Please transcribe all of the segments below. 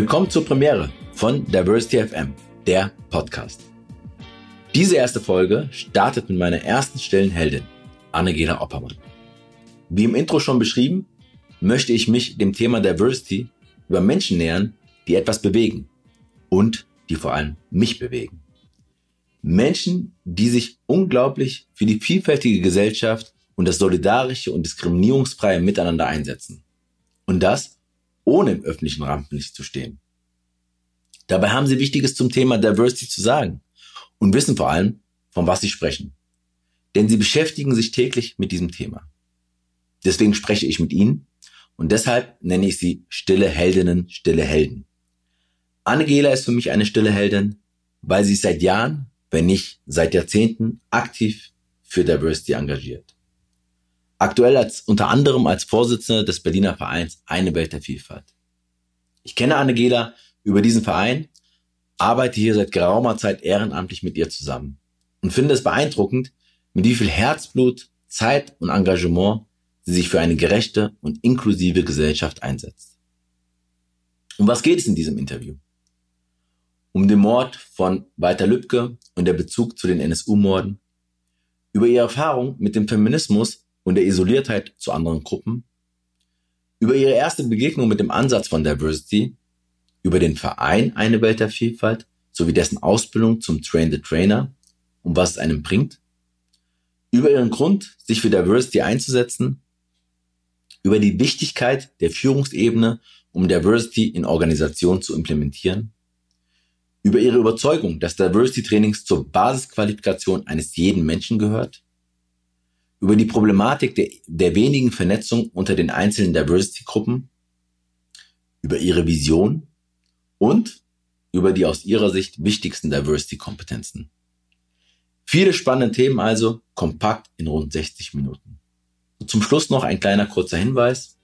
Willkommen zur Premiere von Diversity FM, der Podcast. Diese erste Folge startet mit meiner ersten stillen Heldin, Annegela Oppermann. Wie im Intro schon beschrieben, möchte ich mich dem Thema Diversity über Menschen nähern, die etwas bewegen und die vor allem mich bewegen. Menschen, die sich unglaublich für die vielfältige Gesellschaft und das solidarische und diskriminierungsfreie Miteinander einsetzen. Und das, ohne im öffentlichen Rampenlicht zu stehen. Dabei haben sie Wichtiges zum Thema Diversity zu sagen und wissen vor allem, von was sie sprechen. Denn sie beschäftigen sich täglich mit diesem Thema. Deswegen spreche ich mit ihnen und deshalb nenne ich sie stille Heldinnen, stille Helden. Angela ist für mich eine stille Heldin, weil sie seit Jahren, wenn nicht seit Jahrzehnten, aktiv für Diversity engagiert. Aktuell als, unter anderem als Vorsitzende des Berliner Vereins Eine Welt der Vielfalt. Ich kenne Angela über diesen Verein, arbeite hier seit geraumer Zeit ehrenamtlich mit ihr zusammen und finde es beeindruckend, mit wie viel Herzblut, Zeit und Engagement sie sich für eine gerechte und inklusive Gesellschaft einsetzt. Um was geht es in diesem Interview? Um den Mord von Walter Lübcke und der Bezug zu den NSU-Morden, über ihre Erfahrung mit dem Feminismus und der Isoliertheit zu anderen Gruppen, über ihre erste Begegnung mit dem Ansatz von Diversity, über den Verein Eine Welt der Vielfalt sowie dessen Ausbildung zum Train the Trainer und was es einem bringt, über ihren Grund, sich für Diversity einzusetzen. Über die Wichtigkeit der Führungsebene, um Diversity in Organisationen zu implementieren, über ihre Überzeugung, dass Diversity Trainings zur Basisqualifikation eines jeden Menschen gehört, über die Problematik der, der wenigen Vernetzung unter den einzelnen Diversity-Gruppen, über ihre Vision und über die aus ihrer Sicht wichtigsten Diversity-Kompetenzen. Viele spannende Themen also, kompakt in rund 60 Minuten. Zum Schluss noch ein kleiner kurzer Hinweis.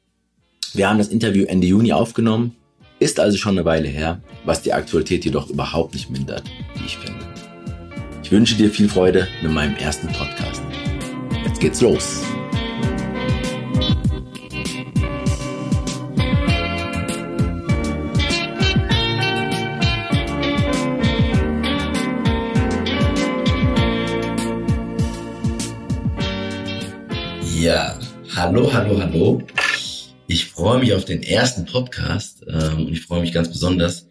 Wir haben das Interview Ende Juni aufgenommen, ist also schon eine Weile her, was die Aktualität jedoch überhaupt nicht mindert, wie ich finde. Ich wünsche dir viel Freude mit meinem ersten Podcast. Jetzt geht's los. Ja, hallo, hallo, hallo. Ich freue mich auf den ersten Podcast ähm, und ich freue mich ganz besonders,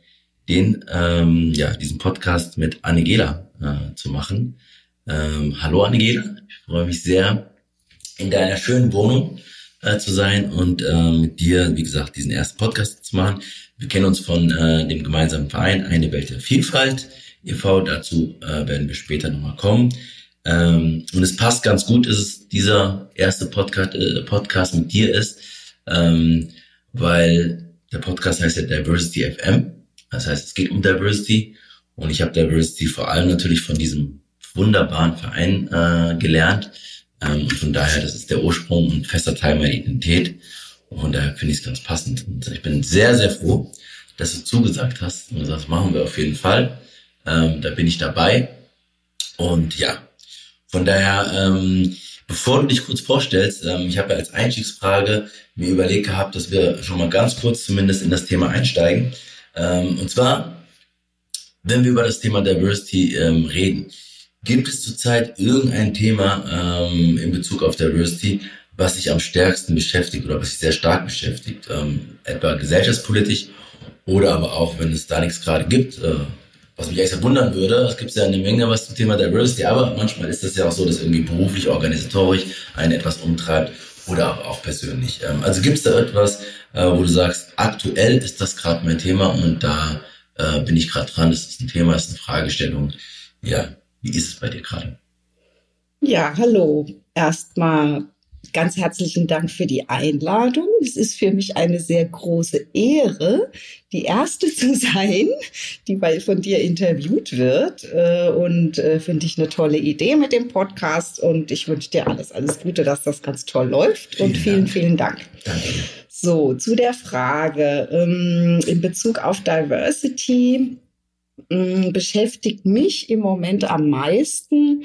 den, ähm, ja, diesen Podcast mit Annegela äh, zu machen. Ähm, hallo Annegela, ich freue mich sehr, in deiner schönen Wohnung äh, zu sein und äh, mit dir, wie gesagt, diesen ersten Podcast zu machen. Wir kennen uns von äh, dem gemeinsamen Verein Eine Welt der Vielfalt e.V. Dazu äh, werden wir später nochmal kommen. Ähm, und es passt ganz gut, dass es dieser erste Podcast, äh, Podcast mit dir ist, ähm, weil der Podcast heißt ja Diversity FM. Das heißt, es geht um Diversity und ich habe Diversity vor allem natürlich von diesem wunderbaren Verein äh, gelernt. Ähm, von daher, das ist der Ursprung und fester Teil meiner Identität. Und von daher finde ich es ganz passend. Und ich bin sehr, sehr froh, dass du zugesagt hast und das machen wir auf jeden Fall. Ähm, da bin ich dabei. Und ja, von daher, ähm, bevor du dich kurz vorstellst, ähm, ich habe ja als Einstiegsfrage mir überlegt gehabt, dass wir schon mal ganz kurz zumindest in das Thema einsteigen. Ähm, und zwar, wenn wir über das Thema Diversity ähm, reden, gibt es zurzeit irgendein Thema ähm, in Bezug auf Diversity, was sich am stärksten beschäftigt oder was sich sehr stark beschäftigt, ähm, etwa gesellschaftspolitisch oder aber auch, wenn es da nichts gerade gibt, äh, was mich echt wundern würde, es gibt ja eine Menge was zum Thema Diversity, aber manchmal ist es ja auch so, dass irgendwie beruflich, organisatorisch einen etwas umtreibt oder aber auch persönlich. Ähm, also gibt es da etwas, äh, wo du sagst, aktuell ist das gerade mein Thema und da äh, bin ich gerade dran, das ist ein Thema, das ist eine Fragestellung. Ja, wie ist es bei dir gerade? Ja, hallo. Erstmal ganz herzlichen Dank für die Einladung. Es ist für mich eine sehr große Ehre, die erste zu sein, die bei, von dir interviewt wird. Äh, und äh, finde ich eine tolle Idee mit dem Podcast. Und ich wünsche dir alles, alles Gute, dass das ganz toll läuft. Vielen und vielen, Dank. vielen Dank. Danke. So, zu der Frage ähm, in Bezug auf Diversity ähm, beschäftigt mich im Moment am meisten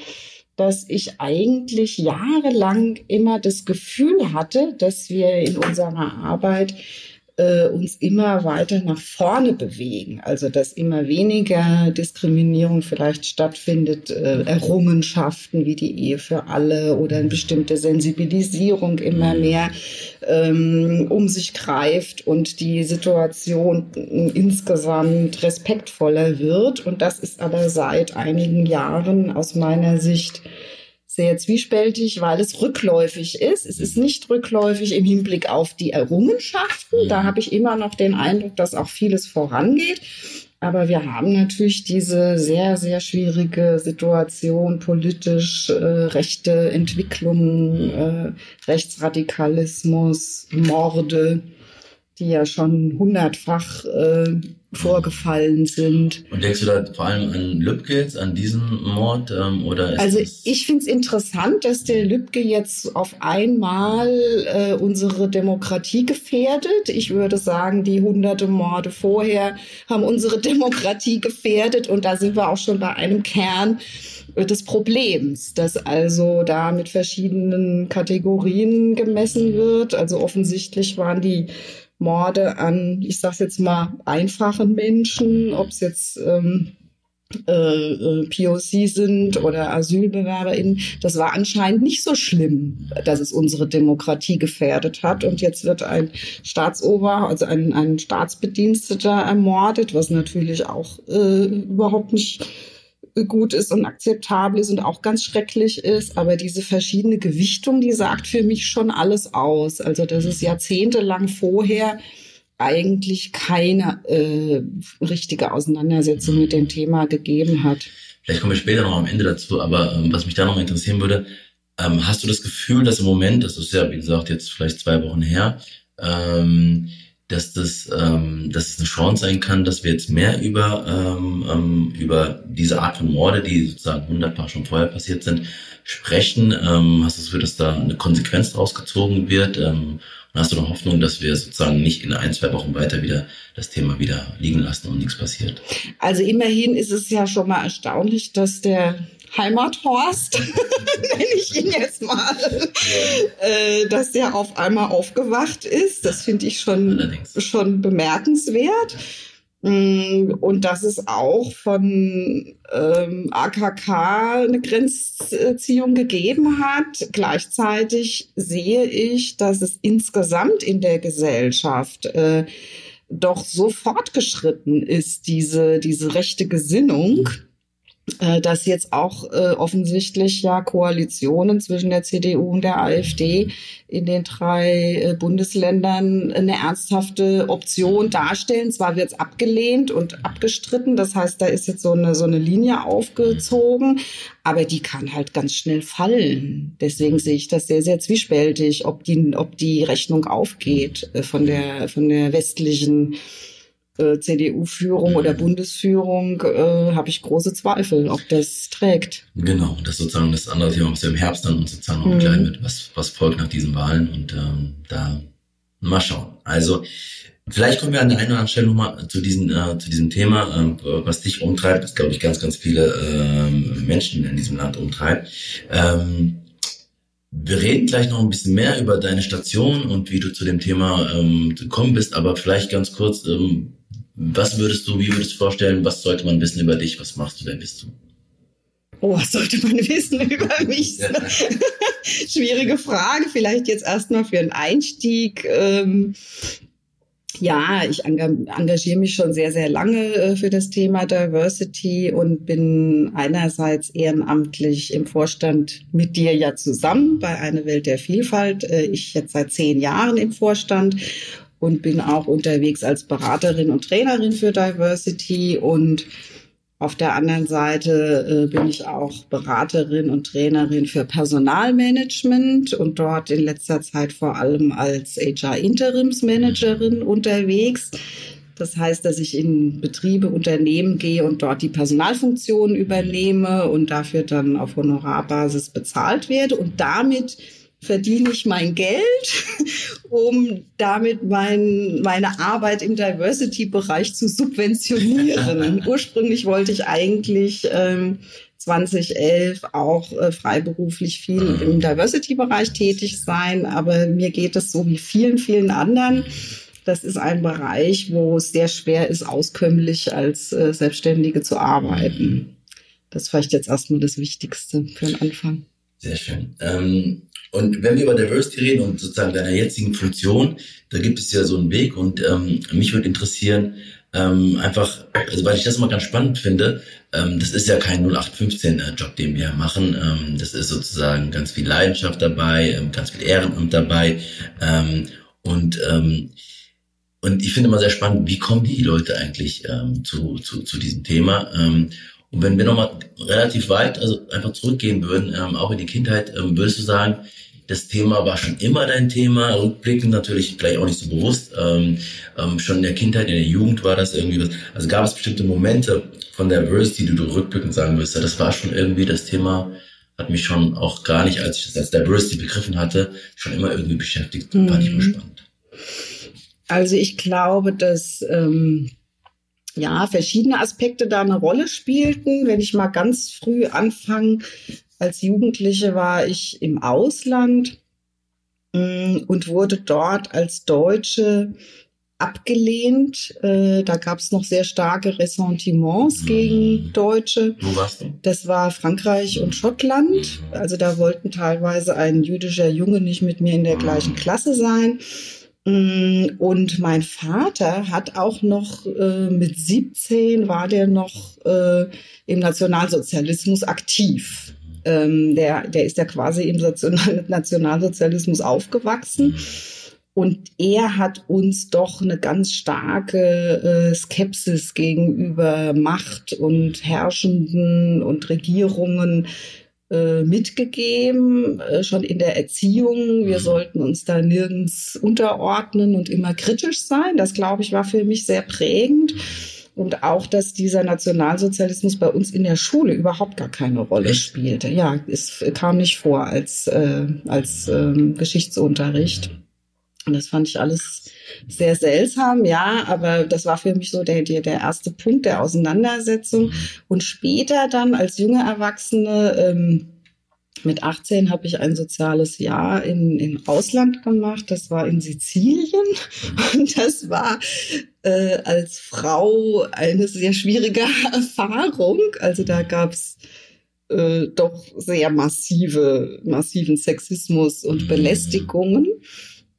dass ich eigentlich jahrelang immer das Gefühl hatte, dass wir in unserer Arbeit äh, uns immer weiter nach vorne bewegen. Also dass immer weniger Diskriminierung vielleicht stattfindet, äh, Errungenschaften wie die Ehe für alle oder eine bestimmte Sensibilisierung immer mehr ähm, um sich greift und die Situation insgesamt respektvoller wird. Und das ist aber seit einigen Jahren aus meiner Sicht sehr zwiespältig, weil es rückläufig ist. Es ist nicht rückläufig im Hinblick auf die Errungenschaften. Da mhm. habe ich immer noch den Eindruck, dass auch vieles vorangeht. Aber wir haben natürlich diese sehr, sehr schwierige Situation, politisch, äh, rechte Entwicklungen, äh, Rechtsradikalismus, Morde, die ja schon hundertfach äh, vorgefallen sind. Und denkst du da vor allem an Lübcke jetzt, an diesen Mord? Ähm, oder also ich finde es interessant, dass der Lübcke jetzt auf einmal äh, unsere Demokratie gefährdet. Ich würde sagen, die hunderte Morde vorher haben unsere Demokratie gefährdet und da sind wir auch schon bei einem Kern des Problems, dass also da mit verschiedenen Kategorien gemessen wird. Also offensichtlich waren die Morde an, ich sag's jetzt mal, einfachen Menschen, ob es jetzt ähm, äh, äh POC sind oder AsylbewerberInnen, das war anscheinend nicht so schlimm, dass es unsere Demokratie gefährdet hat. Und jetzt wird ein Staatsober, also ein, ein Staatsbediensteter ermordet, was natürlich auch äh, überhaupt nicht gut ist und akzeptabel ist und auch ganz schrecklich ist. Aber diese verschiedene Gewichtung, die sagt für mich schon alles aus. Also dass es jahrzehntelang vorher eigentlich keine äh, richtige Auseinandersetzung mit dem Thema gegeben hat. Vielleicht kommen wir später noch am Ende dazu, aber ähm, was mich da noch interessieren würde, ähm, hast du das Gefühl, dass im Moment, das ist ja, wie gesagt, jetzt vielleicht zwei Wochen her, ähm, dass das, ähm, dass es eine Chance sein kann, dass wir jetzt mehr über, ähm, ähm, über diese Art von Morde, die sozusagen hundertfach schon vorher passiert sind, sprechen. Ähm, hast du das Gefühl, dass da eine Konsequenz draus gezogen wird? Ähm, und hast du noch Hoffnung, dass wir sozusagen nicht in ein, zwei Wochen weiter wieder das Thema wieder liegen lassen und nichts passiert? Also immerhin ist es ja schon mal erstaunlich, dass der Heimathorst, nenne ich ihn jetzt mal, ja. äh, dass der auf einmal aufgewacht ist. Das finde ich schon, schon bemerkenswert. Mm, und dass es auch von ähm, AKK eine Grenzziehung gegeben hat. Gleichzeitig sehe ich, dass es insgesamt in der Gesellschaft äh, doch so fortgeschritten ist, diese, diese rechte Gesinnung. Äh, dass jetzt auch äh, offensichtlich ja Koalitionen zwischen der CDU und der AfD in den drei äh, Bundesländern eine ernsthafte Option darstellen. Zwar wird es abgelehnt und abgestritten, das heißt, da ist jetzt so eine, so eine Linie aufgezogen, aber die kann halt ganz schnell fallen. Deswegen sehe ich das sehr, sehr zwiespältig, ob die, ob die Rechnung aufgeht äh, von der, von der westlichen äh, CDU-Führung oder Bundesführung äh, habe ich große Zweifel, ob das trägt. Genau, das ist sozusagen das andere Thema, was wir im Herbst dann uns sozusagen noch mhm. begleiten wird, was, was folgt nach diesen Wahlen und ähm, da mal schauen. Also Vielleicht kommen wir an der einen oder anderen Stelle nochmal zu, diesen, äh, zu diesem Thema, ähm, was dich umtreibt, was, glaube ich, ganz, ganz viele ähm, Menschen in diesem Land umtreibt. Ähm, wir reden gleich noch ein bisschen mehr über deine Station und wie du zu dem Thema ähm, gekommen bist, aber vielleicht ganz kurz, ähm, was würdest du, wie würdest du vorstellen, was sollte man wissen über dich? Was machst du, wer bist du? Oh, was sollte man wissen über mich? Schwierige Frage. Vielleicht jetzt erstmal für einen Einstieg. Ähm, ja, ich engagiere mich schon sehr, sehr lange äh, für das Thema Diversity und bin einerseits ehrenamtlich im Vorstand mit dir ja zusammen bei Eine Welt der Vielfalt. Äh, ich jetzt seit zehn Jahren im Vorstand und bin auch unterwegs als Beraterin und Trainerin für Diversity und auf der anderen Seite äh, bin ich auch Beraterin und Trainerin für Personalmanagement und dort in letzter Zeit vor allem als HR-Interimsmanagerin unterwegs. Das heißt, dass ich in Betriebe, Unternehmen gehe und dort die Personalfunktionen übernehme und dafür dann auf Honorarbasis bezahlt werde und damit verdiene ich mein Geld, um damit mein, meine Arbeit im Diversity-Bereich zu subventionieren. Ursprünglich wollte ich eigentlich ähm, 2011 auch äh, freiberuflich viel im Diversity-Bereich tätig sein, aber mir geht es so wie vielen, vielen anderen das ist ein Bereich, wo es sehr schwer ist, auskömmlich als äh, Selbstständige zu arbeiten. Das ist vielleicht jetzt erstmal das Wichtigste für den Anfang. Sehr schön. Ähm, und wenn wir über Diversity reden und sozusagen deiner jetzigen Funktion, da gibt es ja so einen Weg und ähm, mich würde interessieren, ähm, einfach, also weil ich das mal ganz spannend finde, ähm, das ist ja kein 0815-Job, den wir machen. Ähm, das ist sozusagen ganz viel Leidenschaft dabei, ähm, ganz viel Ehrenamt dabei. Ähm, und ähm, und ich finde immer sehr spannend, wie kommen die Leute eigentlich ähm, zu, zu, zu diesem Thema? Ähm, und wenn wir nochmal relativ weit, also einfach zurückgehen würden, ähm, auch in die Kindheit, ähm, würdest du sagen, das Thema war schon immer dein Thema, rückblickend natürlich vielleicht auch nicht so bewusst. Ähm, ähm, schon in der Kindheit, in der Jugend war das irgendwie was. Also gab es bestimmte Momente von Diversity, die du rückblickend sagen wirst, ja, das war schon irgendwie das Thema, hat mich schon auch gar nicht, als ich das als Diversity begriffen hatte, schon immer irgendwie beschäftigt. Mhm. Fand ich mal spannend. Also ich glaube, dass ähm, ja verschiedene Aspekte da eine Rolle spielten. Wenn ich mal ganz früh anfange, als Jugendliche war ich im Ausland mm, und wurde dort als Deutsche abgelehnt. Äh, da gab es noch sehr starke Ressentiments mhm. gegen Deutsche. Wo warst du? Das war Frankreich und Schottland. Mhm. Also da wollten teilweise ein jüdischer Junge nicht mit mir in der mhm. gleichen Klasse sein. Mm, und mein Vater hat auch noch äh, mit 17 war der noch äh, im Nationalsozialismus aktiv. Ähm, der, der ist ja quasi im Nationalsozialismus aufgewachsen. Und er hat uns doch eine ganz starke äh, Skepsis gegenüber Macht und Herrschenden und Regierungen äh, mitgegeben, äh, schon in der Erziehung. Wir mhm. sollten uns da nirgends unterordnen und immer kritisch sein. Das, glaube ich, war für mich sehr prägend. Und auch, dass dieser Nationalsozialismus bei uns in der Schule überhaupt gar keine Rolle spielte. Ja, es kam nicht vor als, äh, als ähm, Geschichtsunterricht. Und das fand ich alles sehr seltsam, ja, aber das war für mich so der, der, der erste Punkt der Auseinandersetzung. Mhm. Und später dann als junge Erwachsene, ähm, mit 18 habe ich ein soziales Jahr in, in Ausland gemacht. Das war in Sizilien. Mhm. Und das war äh, als Frau eine sehr schwierige Erfahrung. Also da gab's äh, doch sehr massive, massiven Sexismus und mhm. Belästigungen. Mm,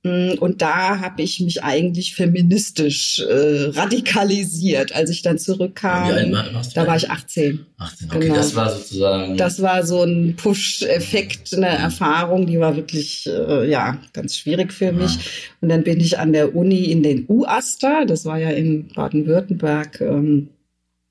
und da habe ich mich eigentlich feministisch äh, radikalisiert, als ich dann zurückkam. Wie alt warst du? Da war ich 18. 18, okay, genau. das war sozusagen. Das war so ein Push-Effekt, eine Erfahrung, die war wirklich äh, ja ganz schwierig für mich. Und dann bin ich an der Uni in den UASTA, das war ja in Baden-Württemberg. Ähm,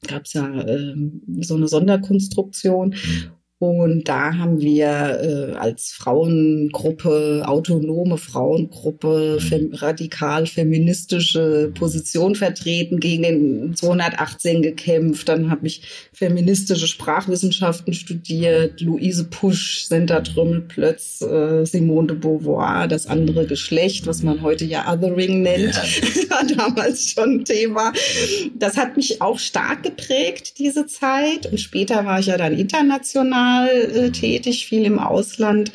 gab es ja äh, so eine Sonderkonstruktion. Mhm. Und da haben wir äh, als Frauengruppe, autonome Frauengruppe, mhm. fem radikal feministische Position vertreten, gegen den 218 gekämpft. Dann habe ich feministische Sprachwissenschaften studiert, Luise Pusch, Senta Trümmelplötz, äh, Simone de Beauvoir, das andere Geschlecht, was man heute ja Othering nennt, ja. war damals schon Thema. Das hat mich auch stark geprägt, diese Zeit. Und später war ich ja dann international international äh, tätig, viel im Ausland.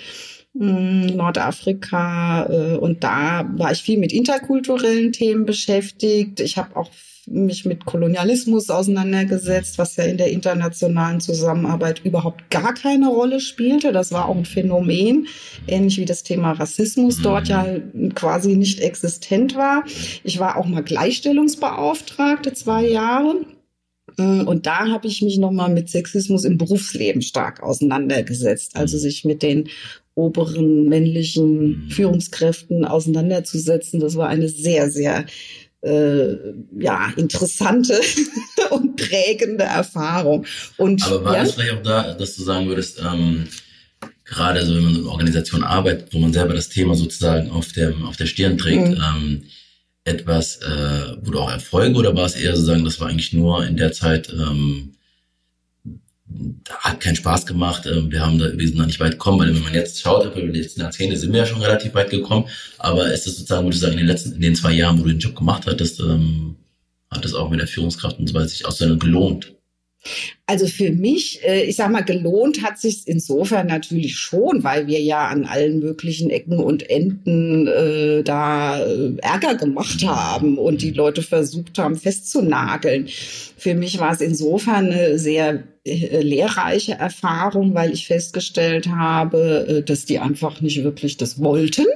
Hm, Nordafrika äh, und da war ich viel mit interkulturellen Themen beschäftigt. Ich habe auch mich mit Kolonialismus auseinandergesetzt, was ja in der internationalen Zusammenarbeit überhaupt gar keine Rolle spielte. Das war auch ein Phänomen, ähnlich wie das Thema Rassismus dort ja quasi nicht existent war. Ich war auch mal Gleichstellungsbeauftragte zwei Jahre Mm, und da habe ich mich nochmal mit Sexismus im Berufsleben stark auseinandergesetzt. Also sich mit den oberen männlichen mhm. Führungskräften auseinanderzusetzen. Das war eine sehr, sehr äh, ja, interessante und prägende Erfahrung. Und, Aber war ja? das vielleicht auch da, dass du sagen würdest, ähm, gerade so, wenn man in einer Organisation arbeitet, wo man selber das Thema sozusagen auf, dem, auf der Stirn trägt, mhm. ähm, etwas, äh, du auch Erfolge oder war es eher so sagen, das war eigentlich nur in der Zeit, ähm, hat keinen Spaß gemacht, ähm, wir haben da, wir sind da nicht weit gekommen, weil wenn man jetzt schaut, über die letzten Jahrzehnte sind wir ja schon relativ weit gekommen, aber ist es sozusagen, würde ich sagen, in den letzten, in den zwei Jahren, wo du den Job gemacht hattest, ähm, hat es auch mit der Führungskraft und so weiter sich auch so gelohnt? Also für mich, äh, ich sag mal, gelohnt hat sich insofern natürlich schon, weil wir ja an allen möglichen Ecken und Enden äh, da äh, Ärger gemacht haben und die Leute versucht haben festzunageln. Für mich war es insofern eine sehr äh, lehrreiche Erfahrung, weil ich festgestellt habe, dass die einfach nicht wirklich das wollten.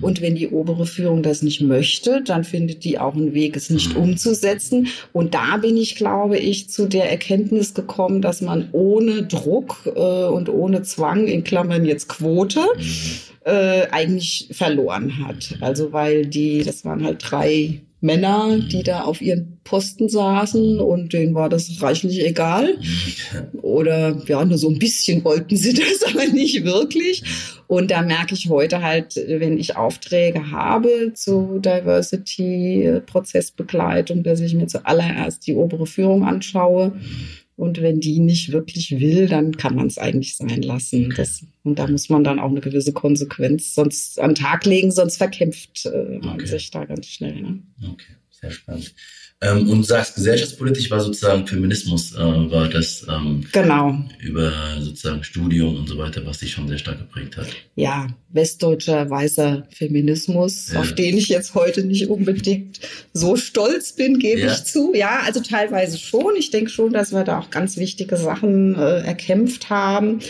Und wenn die obere Führung das nicht möchte, dann findet die auch einen Weg, es nicht umzusetzen. Und da bin ich, glaube ich, zu der Erkenntnis gekommen, dass man ohne Druck äh, und ohne Zwang, in Klammern jetzt Quote, mhm. äh, eigentlich verloren hat. Also weil die, das waren halt drei Männer, die da auf ihren Posten saßen und denen war das reichlich egal. Oder ja, nur so ein bisschen wollten sie das, aber nicht wirklich. Und da merke ich heute halt, wenn ich Aufträge habe zu Diversity-Prozessbegleitung, dass ich mir zuallererst die obere Führung anschaue. Und wenn die nicht wirklich will, dann kann man es eigentlich sein lassen. Das, und da muss man dann auch eine gewisse Konsequenz sonst an den Tag legen, sonst verkämpft äh, man okay. sich da ganz schnell. Ne? Okay, sehr spannend. Ähm, und du sagst, gesellschaftspolitisch war sozusagen Feminismus, äh, war das ähm, genau. über sozusagen Studium und so weiter, was dich schon sehr stark geprägt hat. Ja, westdeutscher weißer Feminismus, ja. auf den ich jetzt heute nicht unbedingt so stolz bin, gebe ja. ich zu. Ja, also teilweise schon. Ich denke schon, dass wir da auch ganz wichtige Sachen äh, erkämpft haben.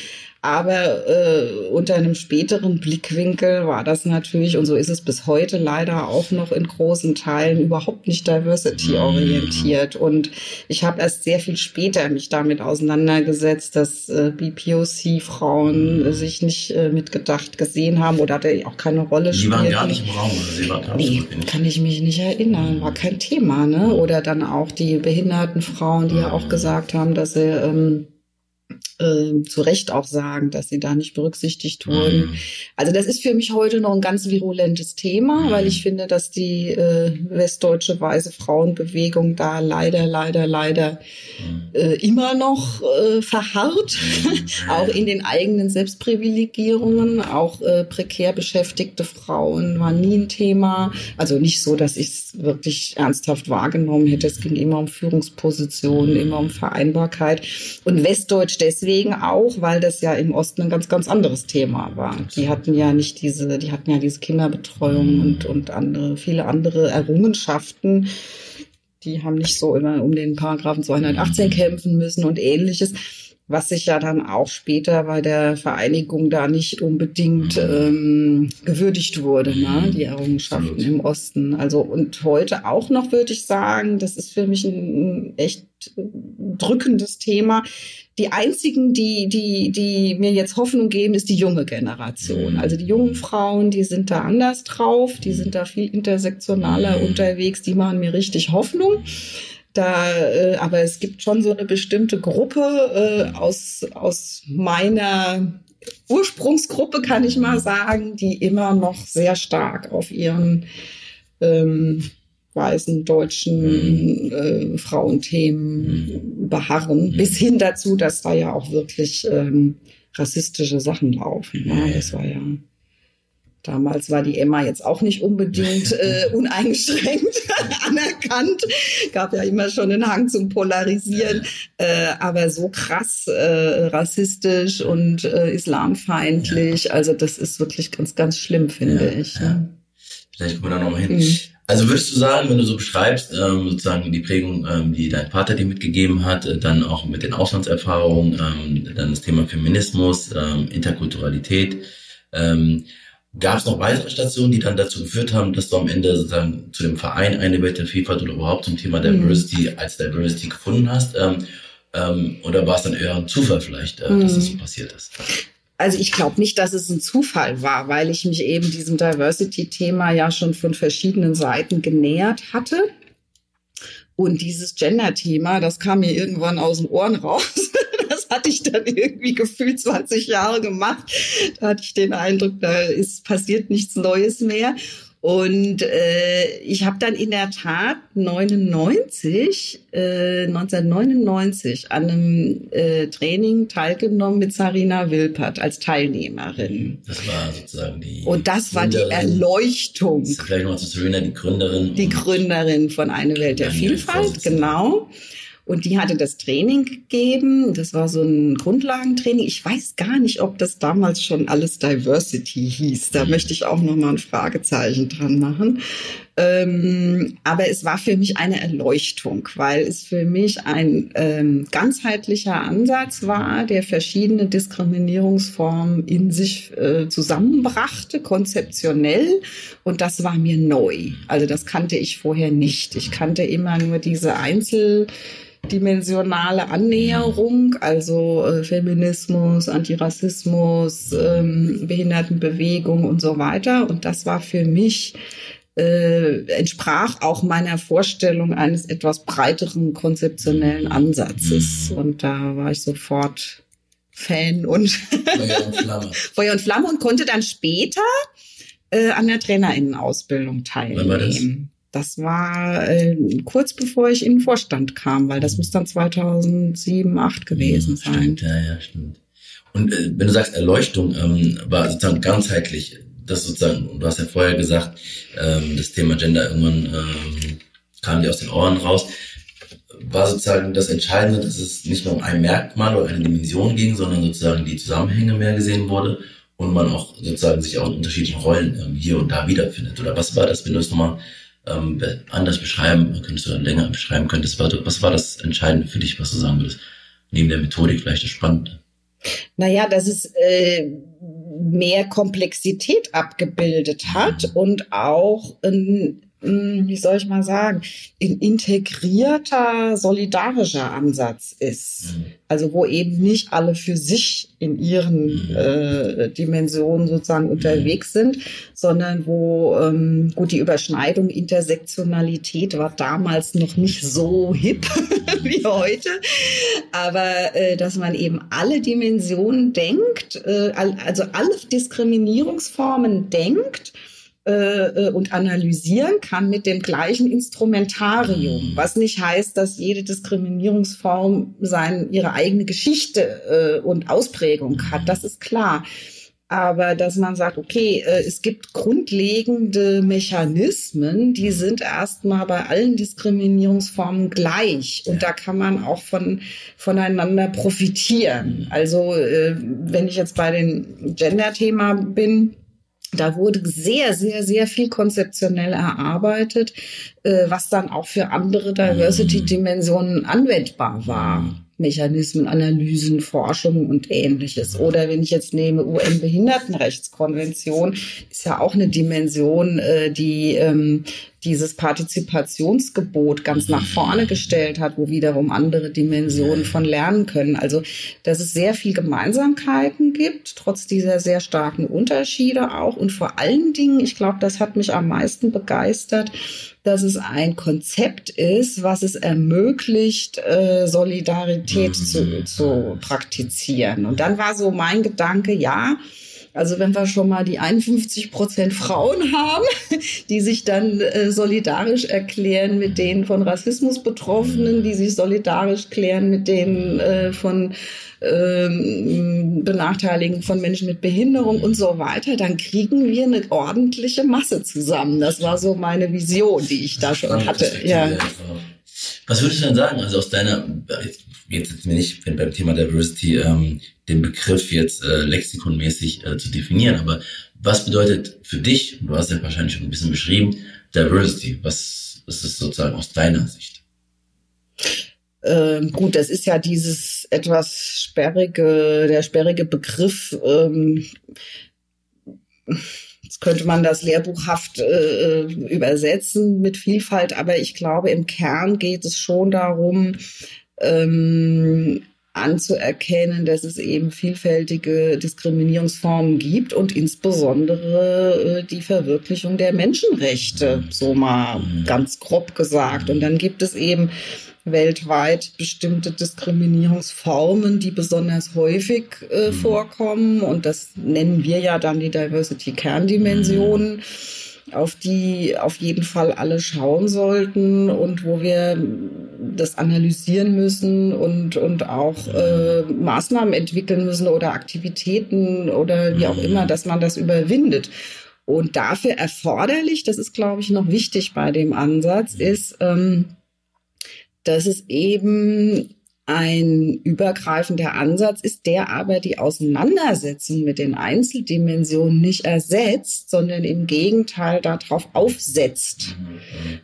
Aber äh, unter einem späteren Blickwinkel war das natürlich, und so ist es bis heute leider auch noch in großen Teilen überhaupt nicht diversity-orientiert. Und ich habe erst sehr viel später mich damit auseinandergesetzt, dass äh, BPOC-Frauen sich nicht äh, mitgedacht gesehen haben oder hatte auch keine Rolle spielten. Die waren gar nicht im Raum. Oder sie waren nee, kann ich mich nicht erinnern. War kein Thema. Ne? Oder dann auch die behinderten Frauen, die ja auch gesagt haben, dass sie... Ähm, äh, zu Recht auch sagen, dass sie da nicht berücksichtigt wurden. Mhm. Also das ist für mich heute noch ein ganz virulentes Thema, mhm. weil ich finde, dass die äh, westdeutsche weiße Frauenbewegung da leider, leider, leider mhm. äh, immer noch äh, verharrt, mhm. auch in den eigenen Selbstprivilegierungen. Auch äh, prekär beschäftigte Frauen waren nie ein Thema. Also nicht so, dass ich es wirklich ernsthaft wahrgenommen hätte. Es ging immer um Führungspositionen, immer um Vereinbarkeit. Und Westdeutsch deswegen deswegen auch, weil das ja im Osten ein ganz, ganz anderes Thema war. Die hatten ja nicht diese, die hatten ja diese Kinderbetreuung mhm. und, und andere, viele andere Errungenschaften. Die haben nicht so immer um den Paragraphen 218 mhm. kämpfen müssen und ähnliches was sich ja dann auch später bei der Vereinigung da nicht unbedingt mhm. ähm, gewürdigt wurde, ne? die Errungenschaften Absolut. im Osten. Also und heute auch noch, würde ich sagen, das ist für mich ein, ein echt drückendes Thema. Die einzigen, die, die, die mir jetzt Hoffnung geben, ist die junge Generation. Also die jungen Frauen, die sind da anders drauf, die sind da viel intersektionaler mhm. unterwegs, die machen mir richtig Hoffnung. Da, äh, aber es gibt schon so eine bestimmte Gruppe äh, aus, aus meiner Ursprungsgruppe, kann ich mal sagen, die immer noch sehr stark auf ihren ähm, weißen deutschen mhm. äh, Frauenthemen mhm. beharren, mhm. bis hin dazu, dass da ja auch wirklich ähm, rassistische Sachen laufen. Ja, das war ja Damals war die Emma jetzt auch nicht unbedingt äh, uneingeschränkt anerkannt. Gab ja immer schon einen Hang zum Polarisieren, äh, aber so krass äh, rassistisch und äh, islamfeindlich. Also das ist wirklich ganz, ganz schlimm, finde ja, ich. Ja. Vielleicht kommen wir da nochmal hin. Mhm. Also würdest du sagen, wenn du so beschreibst, ähm, sozusagen die Prägung, ähm, die dein Vater dir mitgegeben hat, äh, dann auch mit den Auslandserfahrungen, ähm, dann das Thema Feminismus, ähm, Interkulturalität, ähm, Gab es noch weitere Stationen, die dann dazu geführt haben, dass du am Ende sozusagen zu dem Verein eine Welt der Vielfalt oder überhaupt zum Thema mhm. Diversity mhm. als Diversity gefunden hast? Ähm, ähm, oder war es dann eher ein Zufall vielleicht, äh, mhm. dass das so passiert ist? Also ich glaube nicht, dass es ein Zufall war, weil ich mich eben diesem Diversity-Thema ja schon von verschiedenen Seiten genähert hatte. Und dieses Gender-Thema, das kam mir irgendwann aus den Ohren raus. Das hatte ich dann irgendwie gefühlt 20 Jahre gemacht. Da hatte ich den Eindruck, da ist passiert nichts Neues mehr. Und äh, ich habe dann in der Tat 99, äh, 1999 an einem äh, Training teilgenommen mit Sarina Wilpert als Teilnehmerin. Das war sozusagen die. Und das war die Erleuchtung. Vielleicht noch zu Sarina, die Gründerin. Die Gründerin von Eine Welt der Vielfalt, genau. Und die hatte das Training gegeben. Das war so ein Grundlagentraining. Ich weiß gar nicht, ob das damals schon alles Diversity hieß. Da möchte ich auch noch mal ein Fragezeichen dran machen. Ähm, aber es war für mich eine Erleuchtung, weil es für mich ein ähm, ganzheitlicher Ansatz war, der verschiedene Diskriminierungsformen in sich äh, zusammenbrachte, konzeptionell. Und das war mir neu. Also das kannte ich vorher nicht. Ich kannte immer nur diese Einzel dimensionale Annäherung, also äh, Feminismus, Antirassismus, ähm, Behindertenbewegung und so weiter. Und das war für mich äh, entsprach auch meiner Vorstellung eines etwas breiteren konzeptionellen Ansatzes. Mhm. Und da war ich sofort Fan und Feuer und Flamme. Feuer und Flamme und konnte dann später äh, an der Trainerinnenausbildung teilnehmen. War das? Das war äh, kurz bevor ich in den Vorstand kam, weil das mhm. muss dann 2007, 2008 gewesen ja, sein. Stimmt, ja, ja, stimmt. Und äh, wenn du sagst Erleuchtung, ähm, war sozusagen ganzheitlich das sozusagen, du hast ja vorher gesagt, ähm, das Thema Gender irgendwann ähm, kam dir aus den Ohren raus, war sozusagen das Entscheidende, dass es nicht nur um ein Merkmal oder eine Dimension ging, sondern sozusagen die Zusammenhänge mehr gesehen wurde und man auch sozusagen sich auch in unterschiedlichen Rollen ähm, hier und da wiederfindet. Oder was war das, wenn du es nochmal ähm, anders beschreiben könntest oder länger beschreiben könntest, was, was war das Entscheidende für dich, was du sagen würdest? Neben der Methodik vielleicht das Spannende. Naja, das ist äh, mehr Komplexität abgebildet hat und auch ein wie soll ich mal sagen, ein integrierter, solidarischer Ansatz ist. Mhm. Also wo eben nicht alle für sich in ihren mhm. äh, Dimensionen sozusagen mhm. unterwegs sind, sondern wo ähm, gut die Überschneidung Intersektionalität war damals noch nicht so hip wie heute, aber äh, dass man eben alle Dimensionen denkt, äh, also alle Diskriminierungsformen denkt äh, äh, und analysieren kann mit dem gleichen Instrumentarium, mhm. was nicht heißt, dass jede Diskriminierungsform sein, ihre eigene Geschichte äh, und Ausprägung hat. Das ist klar. Aber dass man sagt, okay, äh, es gibt grundlegende Mechanismen, die sind erstmal bei allen Diskriminierungsformen gleich. Und da kann man auch von, voneinander profitieren. Also, äh, wenn ich jetzt bei dem Gender-Thema bin, da wurde sehr, sehr, sehr viel konzeptionell erarbeitet, äh, was dann auch für andere Diversity-Dimensionen anwendbar war. Mechanismen, Analysen, Forschung und ähnliches. Oder wenn ich jetzt nehme, UN-Behindertenrechtskonvention ist ja auch eine Dimension, äh, die ähm, dieses Partizipationsgebot ganz nach vorne gestellt hat, wo wiederum andere Dimensionen von lernen können. Also, dass es sehr viel Gemeinsamkeiten gibt, trotz dieser sehr starken Unterschiede auch. Und vor allen Dingen, ich glaube, das hat mich am meisten begeistert, dass es ein Konzept ist, was es ermöglicht, äh, Solidarität zu, mhm. zu praktizieren. Und dann war so mein Gedanke, ja, also wenn wir schon mal die 51 Prozent Frauen haben, die sich dann äh, solidarisch erklären mit denen von Rassismus Betroffenen, die sich solidarisch klären mit denen äh, von ähm, Benachteiligung von Menschen mit Behinderung und so weiter, dann kriegen wir eine ordentliche Masse zusammen. Das war so meine Vision, die ich da schon hatte. Ja. Was würdest du denn sagen, also aus deiner, jetzt jetzt mir nicht beim Thema Diversity ähm, den Begriff jetzt äh, lexikonmäßig äh, zu definieren, aber was bedeutet für dich, du hast ja wahrscheinlich schon ein bisschen beschrieben, Diversity, was ist es sozusagen aus deiner Sicht? Ähm, gut, das ist ja dieses etwas sperrige, der sperrige Begriff. Ähm, könnte man das lehrbuchhaft äh, übersetzen mit Vielfalt, aber ich glaube, im Kern geht es schon darum, ähm, anzuerkennen, dass es eben vielfältige Diskriminierungsformen gibt und insbesondere äh, die Verwirklichung der Menschenrechte, so mal ganz grob gesagt. Und dann gibt es eben weltweit bestimmte Diskriminierungsformen, die besonders häufig äh, mhm. vorkommen. Und das nennen wir ja dann die Diversity-Kerndimensionen. Mhm auf die auf jeden Fall alle schauen sollten und wo wir das analysieren müssen und, und auch äh, Maßnahmen entwickeln müssen oder Aktivitäten oder wie auch immer, dass man das überwindet. Und dafür erforderlich, das ist, glaube ich, noch wichtig bei dem Ansatz, ist, ähm, dass es eben ein übergreifender Ansatz ist, der aber die Auseinandersetzung mit den Einzeldimensionen nicht ersetzt, sondern im Gegenteil darauf aufsetzt.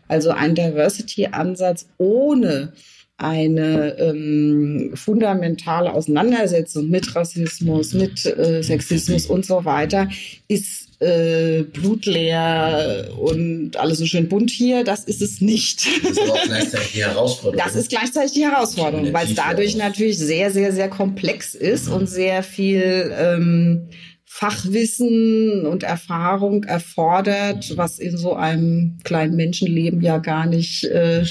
Also ein Diversity-Ansatz ohne eine ähm, fundamentale Auseinandersetzung mit Rassismus, mit äh, Sexismus und so weiter ist äh, blutleer und alles so schön bunt hier. Das ist es nicht. Das ist auch gleichzeitig die Herausforderung. Das ist gleichzeitig die Herausforderung, weil es dadurch natürlich sehr, sehr, sehr komplex ist mhm. und sehr viel ähm, Fachwissen und Erfahrung erfordert, mhm. was in so einem kleinen Menschenleben ja gar nicht äh,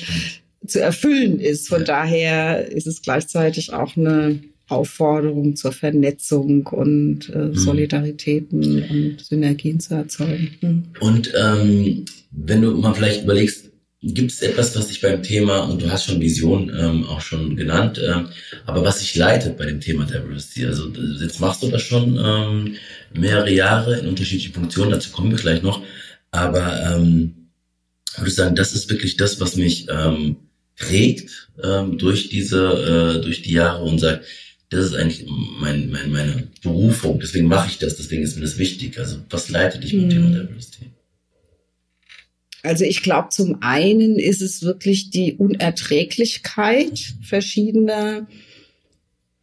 zu erfüllen ist. Von ja. daher ist es gleichzeitig auch eine Aufforderung zur Vernetzung und äh, mhm. Solidaritäten und Synergien zu erzeugen. Mhm. Und ähm, wenn du mal vielleicht überlegst, gibt es etwas, was dich beim Thema, und du hast schon Vision ähm, auch schon genannt, ähm, aber was sich leitet bei dem Thema Diversity? Also jetzt machst du das schon ähm, mehrere Jahre in unterschiedlichen Funktionen, dazu kommen wir gleich noch, aber ähm, würde ich sagen, das ist wirklich das, was mich ähm, prägt ähm, durch diese, äh, durch die Jahre und sagt, das ist eigentlich mein, mein, meine Berufung, deswegen mache ich das, deswegen ist mir das wichtig. Also was leitet dich mit dem Diversity? Also ich glaube, zum einen ist es wirklich die Unerträglichkeit verschiedener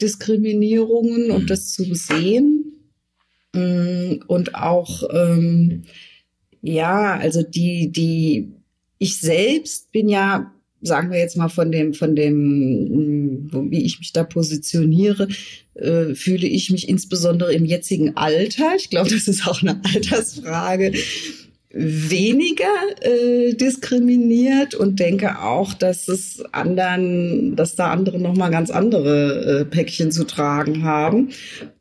Diskriminierungen und mhm. das zu sehen. Mm, und auch, ähm, ja, also die, die, ich selbst bin ja sagen wir jetzt mal von dem, von dem, wie ich mich da positioniere, äh, fühle ich mich insbesondere im jetzigen Alter, ich glaube, das ist auch eine Altersfrage, weniger äh, diskriminiert und denke auch, dass es anderen, dass da andere noch mal ganz andere äh, Päckchen zu tragen haben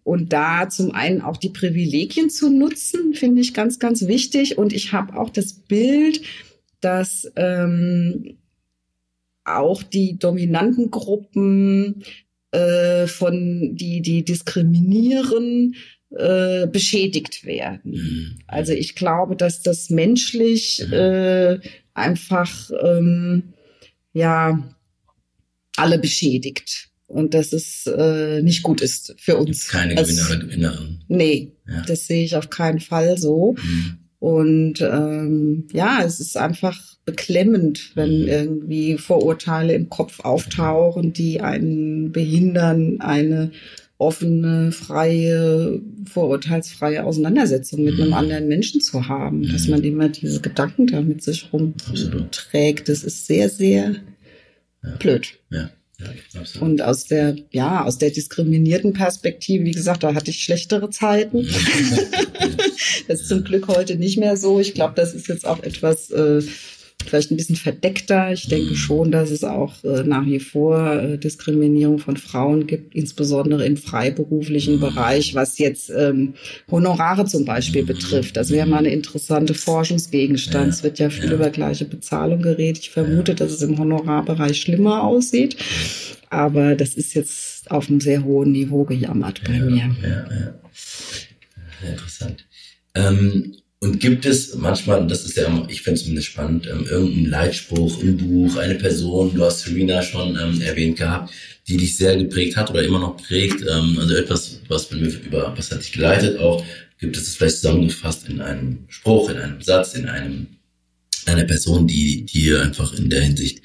und da zum einen auch die Privilegien zu nutzen, finde ich ganz, ganz wichtig. Und ich habe auch das Bild, dass ähm, auch die dominanten Gruppen äh, von die die diskriminieren äh, beschädigt werden. Mhm. Also ich glaube, dass das menschlich mhm. äh, einfach ähm, ja alle beschädigt und dass es äh, nicht gut ist für uns. Keine Gewinner oder Gewinnerin. Nee, ja. das sehe ich auf keinen Fall so. Mhm. Und ähm, ja, es ist einfach beklemmend, wenn mhm. irgendwie Vorurteile im Kopf auftauchen, die einen behindern, eine offene, freie, vorurteilsfreie Auseinandersetzung mit einem mhm. anderen Menschen zu haben, dass mhm. man immer diese Gedanken da mit sich rumträgt. Das ist sehr, sehr ja. blöd. Ja. Und aus der, ja, aus der diskriminierten Perspektive, wie gesagt, da hatte ich schlechtere Zeiten. das ist zum Glück heute nicht mehr so. Ich glaube, das ist jetzt auch etwas, äh, vielleicht ein bisschen verdeckter. Ich denke mhm. schon, dass es auch äh, nach wie vor äh, Diskriminierung von Frauen gibt, insbesondere im freiberuflichen mhm. Bereich, was jetzt ähm, Honorare zum Beispiel betrifft. Das wäre mal eine interessante Forschungsgegenstand. Ja. Es wird ja viel ja. über gleiche Bezahlung geredet. Ich vermute, ja. dass es im Honorarbereich schlimmer aussieht. Aber das ist jetzt auf einem sehr hohen Niveau gejammert bei mir. Ja, ja. Interessant. Ähm, und gibt es manchmal, das ist ja, ich finde es zumindest spannend, ähm, irgendeinen Leitspruch im Buch, eine Person, du hast Serena schon ähm, erwähnt gehabt, die dich sehr geprägt hat oder immer noch prägt, ähm, also etwas, was mit mir über, was hat dich geleitet auch, gibt es das vielleicht zusammengefasst in einem Spruch, in einem Satz, in einem, einer Person, die dir einfach in der Hinsicht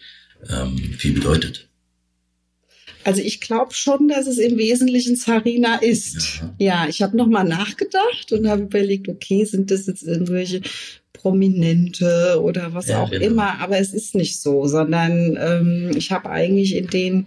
ähm, viel bedeutet? Also ich glaube schon, dass es im Wesentlichen Sarina ist. Ja, ja ich habe nochmal nachgedacht und habe überlegt, okay, sind das jetzt irgendwelche Prominente oder was ja, auch genau. immer, aber es ist nicht so, sondern ähm, ich habe eigentlich in den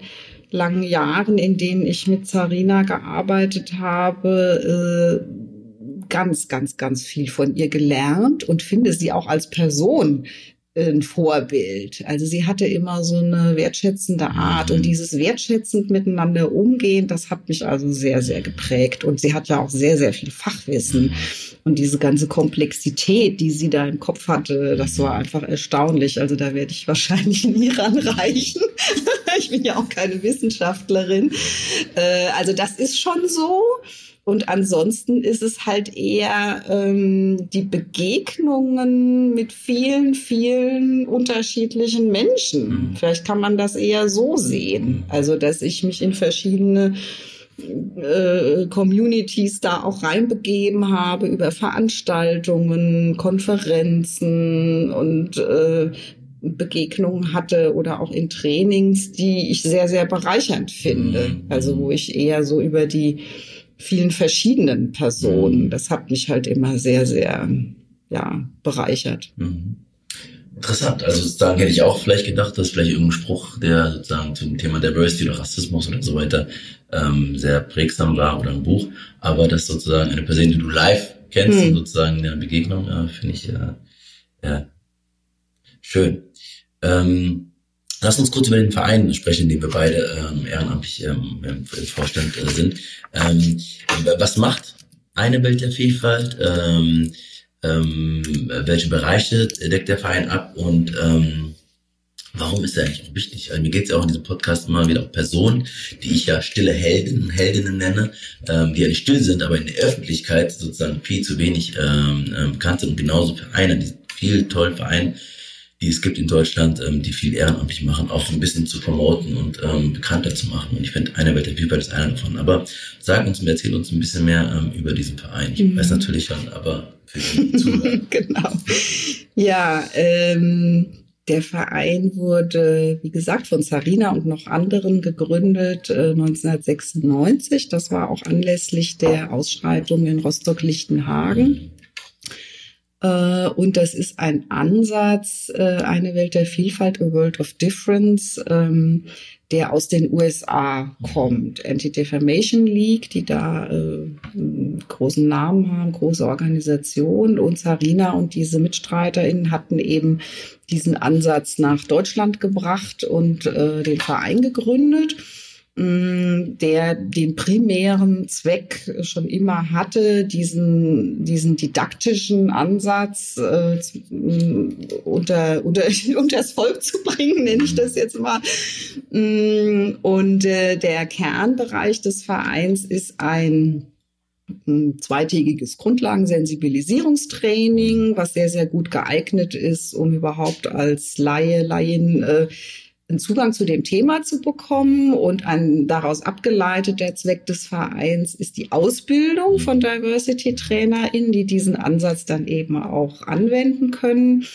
langen Jahren, in denen ich mit Sarina gearbeitet habe, äh, ganz, ganz, ganz viel von ihr gelernt und finde sie auch als Person ein Vorbild. Also sie hatte immer so eine wertschätzende Art und dieses wertschätzend miteinander umgehen, das hat mich also sehr, sehr geprägt. Und sie hat ja auch sehr, sehr viel Fachwissen. Und diese ganze Komplexität, die sie da im Kopf hatte, das war einfach erstaunlich. Also da werde ich wahrscheinlich nie ranreichen. ich bin ja auch keine Wissenschaftlerin. Äh, also das ist schon so. Und ansonsten ist es halt eher ähm, die Begegnungen mit vielen, vielen unterschiedlichen Menschen. Mhm. Vielleicht kann man das eher so sehen. Also, dass ich mich in verschiedene äh, Communities da auch reinbegeben habe über Veranstaltungen, Konferenzen und äh, Begegnungen hatte oder auch in Trainings, die ich sehr, sehr bereichernd finde. Mhm. Also wo ich eher so über die vielen verschiedenen Personen, mhm. das hat mich halt immer sehr, sehr ja, bereichert. Mhm. Interessant. Also sozusagen hätte ich auch vielleicht gedacht, dass vielleicht irgendein Spruch, der sozusagen zum Thema Diversity oder Rassismus oder so weiter ähm, sehr prägsam war oder ein Buch, aber das sozusagen eine Person, die du live kennst, hm. sozusagen in der Begegnung, äh, finde ich äh, ja, schön. Ähm, lass uns kurz über den Verein sprechen, in dem wir beide ähm, ehrenamtlich ähm, im Vorstand äh, sind. Ähm, was macht eine Welt der Vielfalt? Ähm, ähm, welche Bereiche deckt der Verein ab und ähm, warum ist er eigentlich auch wichtig? Also mir geht es ja auch in diesem Podcast immer wieder um Personen, die ich ja stille Helden, Heldinnen nenne, ähm, die ja nicht still sind, aber in der Öffentlichkeit sozusagen viel zu wenig ähm, ähm bekannt sind und genauso Vereine, die viel tollen Vereine, die es gibt in Deutschland, ähm, die viel ehrenamtlich machen, auch ein bisschen zu promoten und ähm, bekannter zu machen. Und ich finde, eine Welt der Vielfalt ist einer davon. Aber sag uns, erzähl uns ein bisschen mehr ähm, über diesen Verein. Ich mhm. weiß natürlich schon, aber für die Zuhörer. genau. Ja, ähm, der Verein wurde, wie gesagt, von Sarina und noch anderen gegründet äh, 1996. Das war auch anlässlich der Ausschreitung in Rostock-Lichtenhagen. Äh, und das ist ein Ansatz, äh, eine Welt der Vielfalt, a World of Difference, ähm, der aus den USA kommt. Anti-Defamation League, die da äh, großen Namen haben, große Organisation. Und Sarina und diese MitstreiterInnen hatten eben diesen Ansatz nach Deutschland gebracht und den Verein gegründet. Mm, der den primären Zweck schon immer hatte, diesen, diesen didaktischen Ansatz äh, mm, unter, unter, unter das Volk zu bringen, nenne ich das jetzt mal. Mm, und äh, der Kernbereich des Vereins ist ein zweitägiges Grundlagensensibilisierungstraining, was sehr, sehr gut geeignet ist, um überhaupt als Laie, Laien äh, einen Zugang zu dem Thema zu bekommen und ein daraus abgeleitet der Zweck des Vereins ist die Ausbildung von mhm. Diversity TrainerInnen, die diesen Ansatz dann eben auch anwenden können.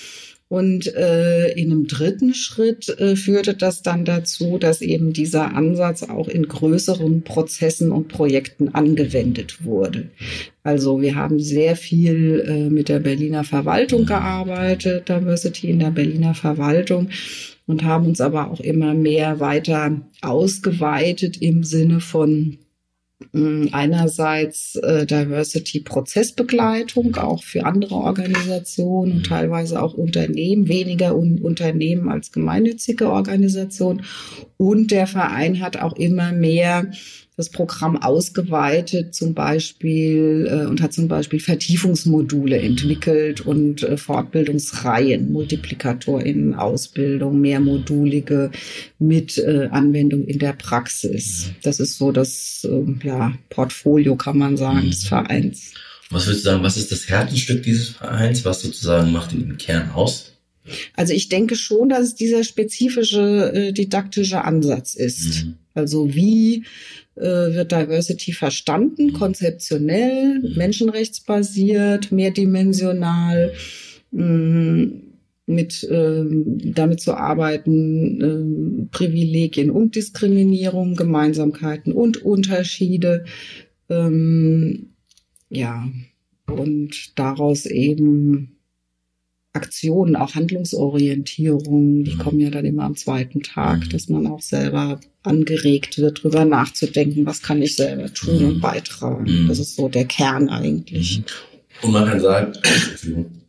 Und äh, in einem dritten Schritt äh, führte das dann dazu, dass eben dieser Ansatz auch in größeren Prozessen und Projekten angewendet wurde. Also wir haben sehr viel äh, mit der Berliner Verwaltung mhm. gearbeitet, Diversity in der Berliner Verwaltung und haben uns aber auch immer mehr weiter ausgeweitet im Sinne von mm, einerseits äh, Diversity-Prozessbegleitung auch für andere Organisationen und mhm. teilweise auch Unternehmen, weniger un Unternehmen als gemeinnützige Organisationen. Und der Verein hat auch immer mehr das Programm ausgeweitet zum Beispiel äh, und hat zum Beispiel Vertiefungsmodule entwickelt und äh, Fortbildungsreihen, MultiplikatorInnen, Ausbildung, mehrmodulige mit äh, Anwendung in der Praxis. Das ist so das äh, ja, Portfolio, kann man sagen, des Vereins. Was würdest du sagen, was ist das Herzensstück dieses Vereins? Was sozusagen macht ihn im Kern aus? Also ich denke schon, dass es dieser spezifische äh, didaktische Ansatz ist. Mhm. Also wie wird Diversity verstanden, konzeptionell, menschenrechtsbasiert, mehrdimensional, mh, mit äh, damit zu arbeiten, äh, Privilegien und Diskriminierung, Gemeinsamkeiten und Unterschiede, ähm, ja, und daraus eben Aktionen, auch Handlungsorientierung, die mhm. kommen ja dann immer am zweiten Tag, mhm. dass man auch selber angeregt wird, drüber nachzudenken, was kann ich selber tun mhm. und beitragen. Mhm. Das ist so der Kern eigentlich. Mhm. Und man kann sagen,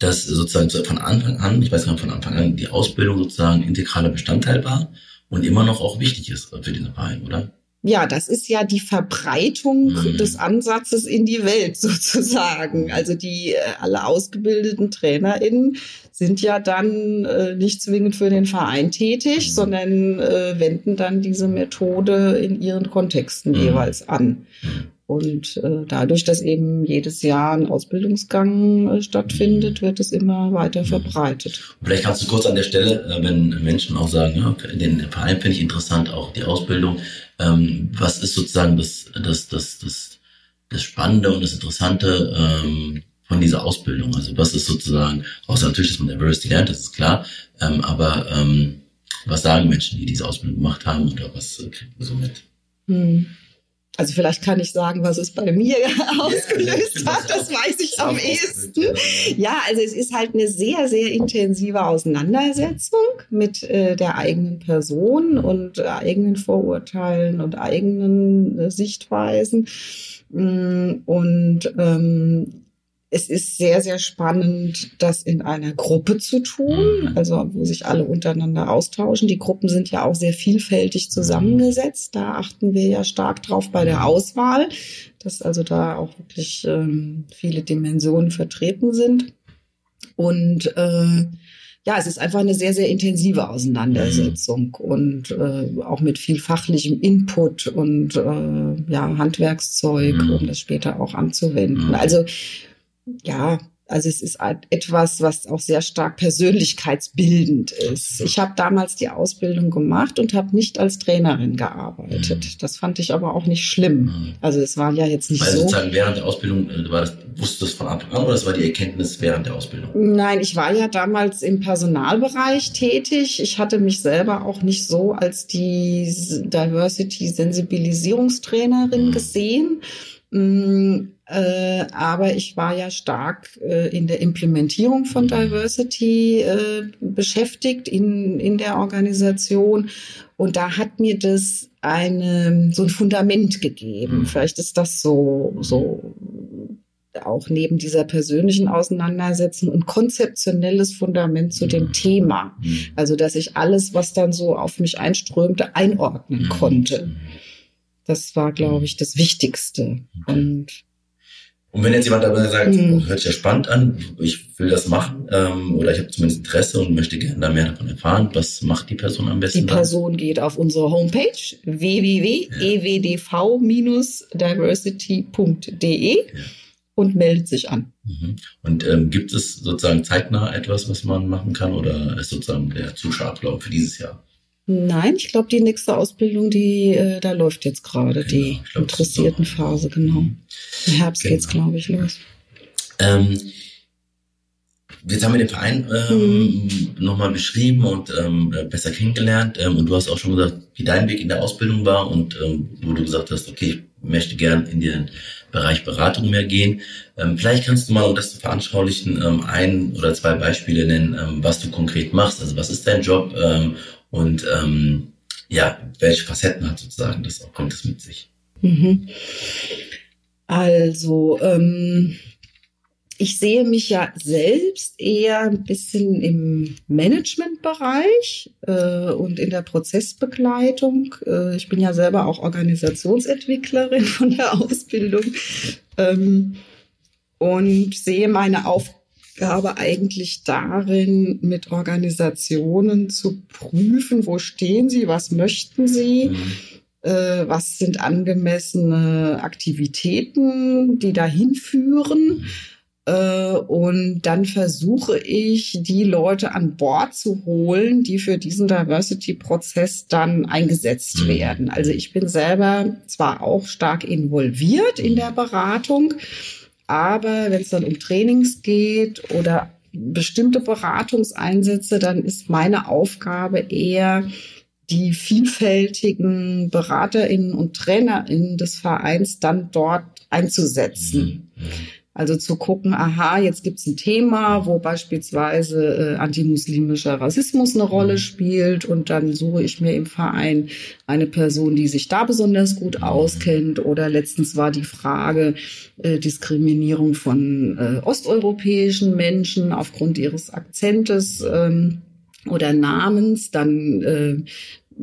dass sozusagen von Anfang an, ich weiß gar nicht, von Anfang an die Ausbildung sozusagen integraler Bestandteil war und immer noch auch wichtig ist für diesen Verein, oder? Ja, das ist ja die Verbreitung mhm. des Ansatzes in die Welt sozusagen. Also die äh, alle ausgebildeten TrainerInnen sind ja dann äh, nicht zwingend für den Verein tätig, mhm. sondern äh, wenden dann diese Methode in ihren Kontexten mhm. jeweils an. Und äh, dadurch, dass eben jedes Jahr ein Ausbildungsgang äh, stattfindet, wird es immer weiter verbreitet. Vielleicht kannst du kurz an der Stelle, äh, wenn Menschen auch sagen, ja, den Verein finde ich interessant, auch die Ausbildung. Ähm, was ist sozusagen das, das, das, das, das Spannende und das Interessante ähm, von dieser Ausbildung? Also was ist sozusagen, außer natürlich, dass man Diversity lernt, das ist klar, ähm, aber ähm, was sagen Menschen, die diese Ausbildung gemacht haben oder was äh, kriegt man so mit? Hm. Also vielleicht kann ich sagen, was es bei mir ausgelöst ja, hat. Das weiß ich am ehesten. Ja, also es ist halt eine sehr, sehr intensive Auseinandersetzung mit äh, der eigenen Person und äh, eigenen Vorurteilen und eigenen äh, Sichtweisen. Mm, und ähm, es ist sehr, sehr spannend, das in einer Gruppe zu tun, mhm. also wo sich alle untereinander austauschen. Die Gruppen sind ja auch sehr vielfältig zusammengesetzt. Da achten wir ja stark drauf bei der Auswahl, dass also da auch wirklich ähm, viele Dimensionen vertreten sind. Und äh, ja, es ist einfach eine sehr, sehr intensive Auseinandersetzung mhm. und äh, auch mit viel fachlichem Input und äh, ja, Handwerkszeug, mhm. um das später auch anzuwenden. Mhm. Also ja, also es ist etwas, was auch sehr stark persönlichkeitsbildend ist. Ich habe damals die Ausbildung gemacht und habe nicht als Trainerin gearbeitet. Mhm. Das fand ich aber auch nicht schlimm. Mhm. Also es war ja jetzt nicht also so. sozusagen während der Ausbildung, äh, war das, wusstest du das von Anfang an oder das war die Erkenntnis während der Ausbildung? Nein, ich war ja damals im Personalbereich tätig. Ich hatte mich selber auch nicht so als die Diversity-Sensibilisierungstrainerin mhm. gesehen. Mm, äh, aber ich war ja stark äh, in der Implementierung von Diversity äh, beschäftigt in, in der Organisation. Und da hat mir das eine, so ein Fundament gegeben. Mhm. Vielleicht ist das so, so auch neben dieser persönlichen Auseinandersetzung ein konzeptionelles Fundament zu dem mhm. Thema. Mhm. Also, dass ich alles, was dann so auf mich einströmte, einordnen konnte. Das war, glaube ich, das Wichtigste. Und und wenn jetzt jemand dabei sagt, mhm. oh, hört sich ja spannend an, ich will das machen ähm, oder ich habe zumindest Interesse und möchte gerne da mehr davon erfahren, was macht die Person am besten? Die Person dann? geht auf unsere Homepage www.ewdv-diversity.de ja. und meldet sich an. Mhm. Und ähm, gibt es sozusagen zeitnah etwas, was man machen kann oder ist sozusagen der Zuschauerablauf für dieses Jahr? Nein, ich glaube, die nächste Ausbildung, die äh, da läuft jetzt gerade, genau, die glaub, interessierten Phase, genau. Im Herbst genau. geht's, glaube ich, los. Ähm, jetzt haben wir den Verein ähm, mhm. nochmal beschrieben und ähm, besser kennengelernt. Ähm, und du hast auch schon gesagt, wie dein Weg in der Ausbildung war und ähm, wo du gesagt hast, okay, ich möchte gern in den Bereich Beratung mehr gehen. Ähm, vielleicht kannst du mal, um das zu veranschaulichen, ähm, ein oder zwei Beispiele nennen, ähm, was du konkret machst. Also was ist dein Job ähm, und ähm, ja, welche Facetten hat sozusagen das auch, kommt es mit sich? Mhm. Also, ähm, ich sehe mich ja selbst eher ein bisschen im Managementbereich äh, und in der Prozessbegleitung. Äh, ich bin ja selber auch Organisationsentwicklerin von der Ausbildung ähm, und sehe meine Aufgabe Aufgabe eigentlich darin, mit Organisationen zu prüfen, wo stehen sie, was möchten sie, mhm. äh, was sind angemessene Aktivitäten, die dahin führen. Äh, und dann versuche ich, die Leute an Bord zu holen, die für diesen Diversity-Prozess dann eingesetzt mhm. werden. Also ich bin selber zwar auch stark involviert in der Beratung, aber wenn es dann um Trainings geht oder bestimmte Beratungseinsätze, dann ist meine Aufgabe eher, die vielfältigen Beraterinnen und Trainerinnen des Vereins dann dort einzusetzen. Mhm. Also zu gucken, aha, jetzt gibt's ein Thema, wo beispielsweise äh, antimuslimischer Rassismus eine Rolle mhm. spielt und dann suche ich mir im Verein eine Person, die sich da besonders gut mhm. auskennt. Oder letztens war die Frage äh, Diskriminierung von äh, osteuropäischen Menschen aufgrund ihres Akzentes. Ähm, oder Namens, dann äh,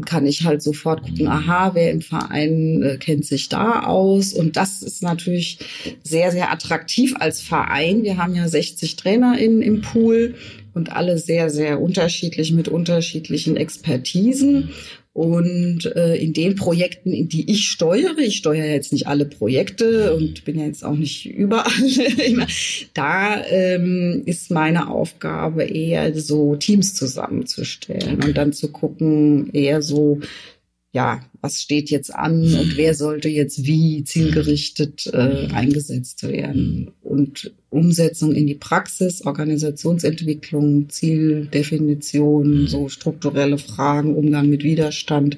kann ich halt sofort gucken, aha, wer im Verein äh, kennt sich da aus. Und das ist natürlich sehr, sehr attraktiv als Verein. Wir haben ja 60 TrainerInnen im Pool. und alle sehr, sehr unterschiedlich mit unterschiedlichen Expertisen. Und äh, in den Projekten, in die ich steuere, ich steuere jetzt nicht alle Projekte und bin ja jetzt auch nicht überall. Immer, da ähm, ist meine Aufgabe eher so Teams zusammenzustellen und dann zu gucken, eher so, ja, was steht jetzt an und wer sollte jetzt wie zielgerichtet äh, eingesetzt werden. Und Umsetzung in die Praxis, Organisationsentwicklung, Zieldefinition, so strukturelle Fragen, Umgang mit Widerstand,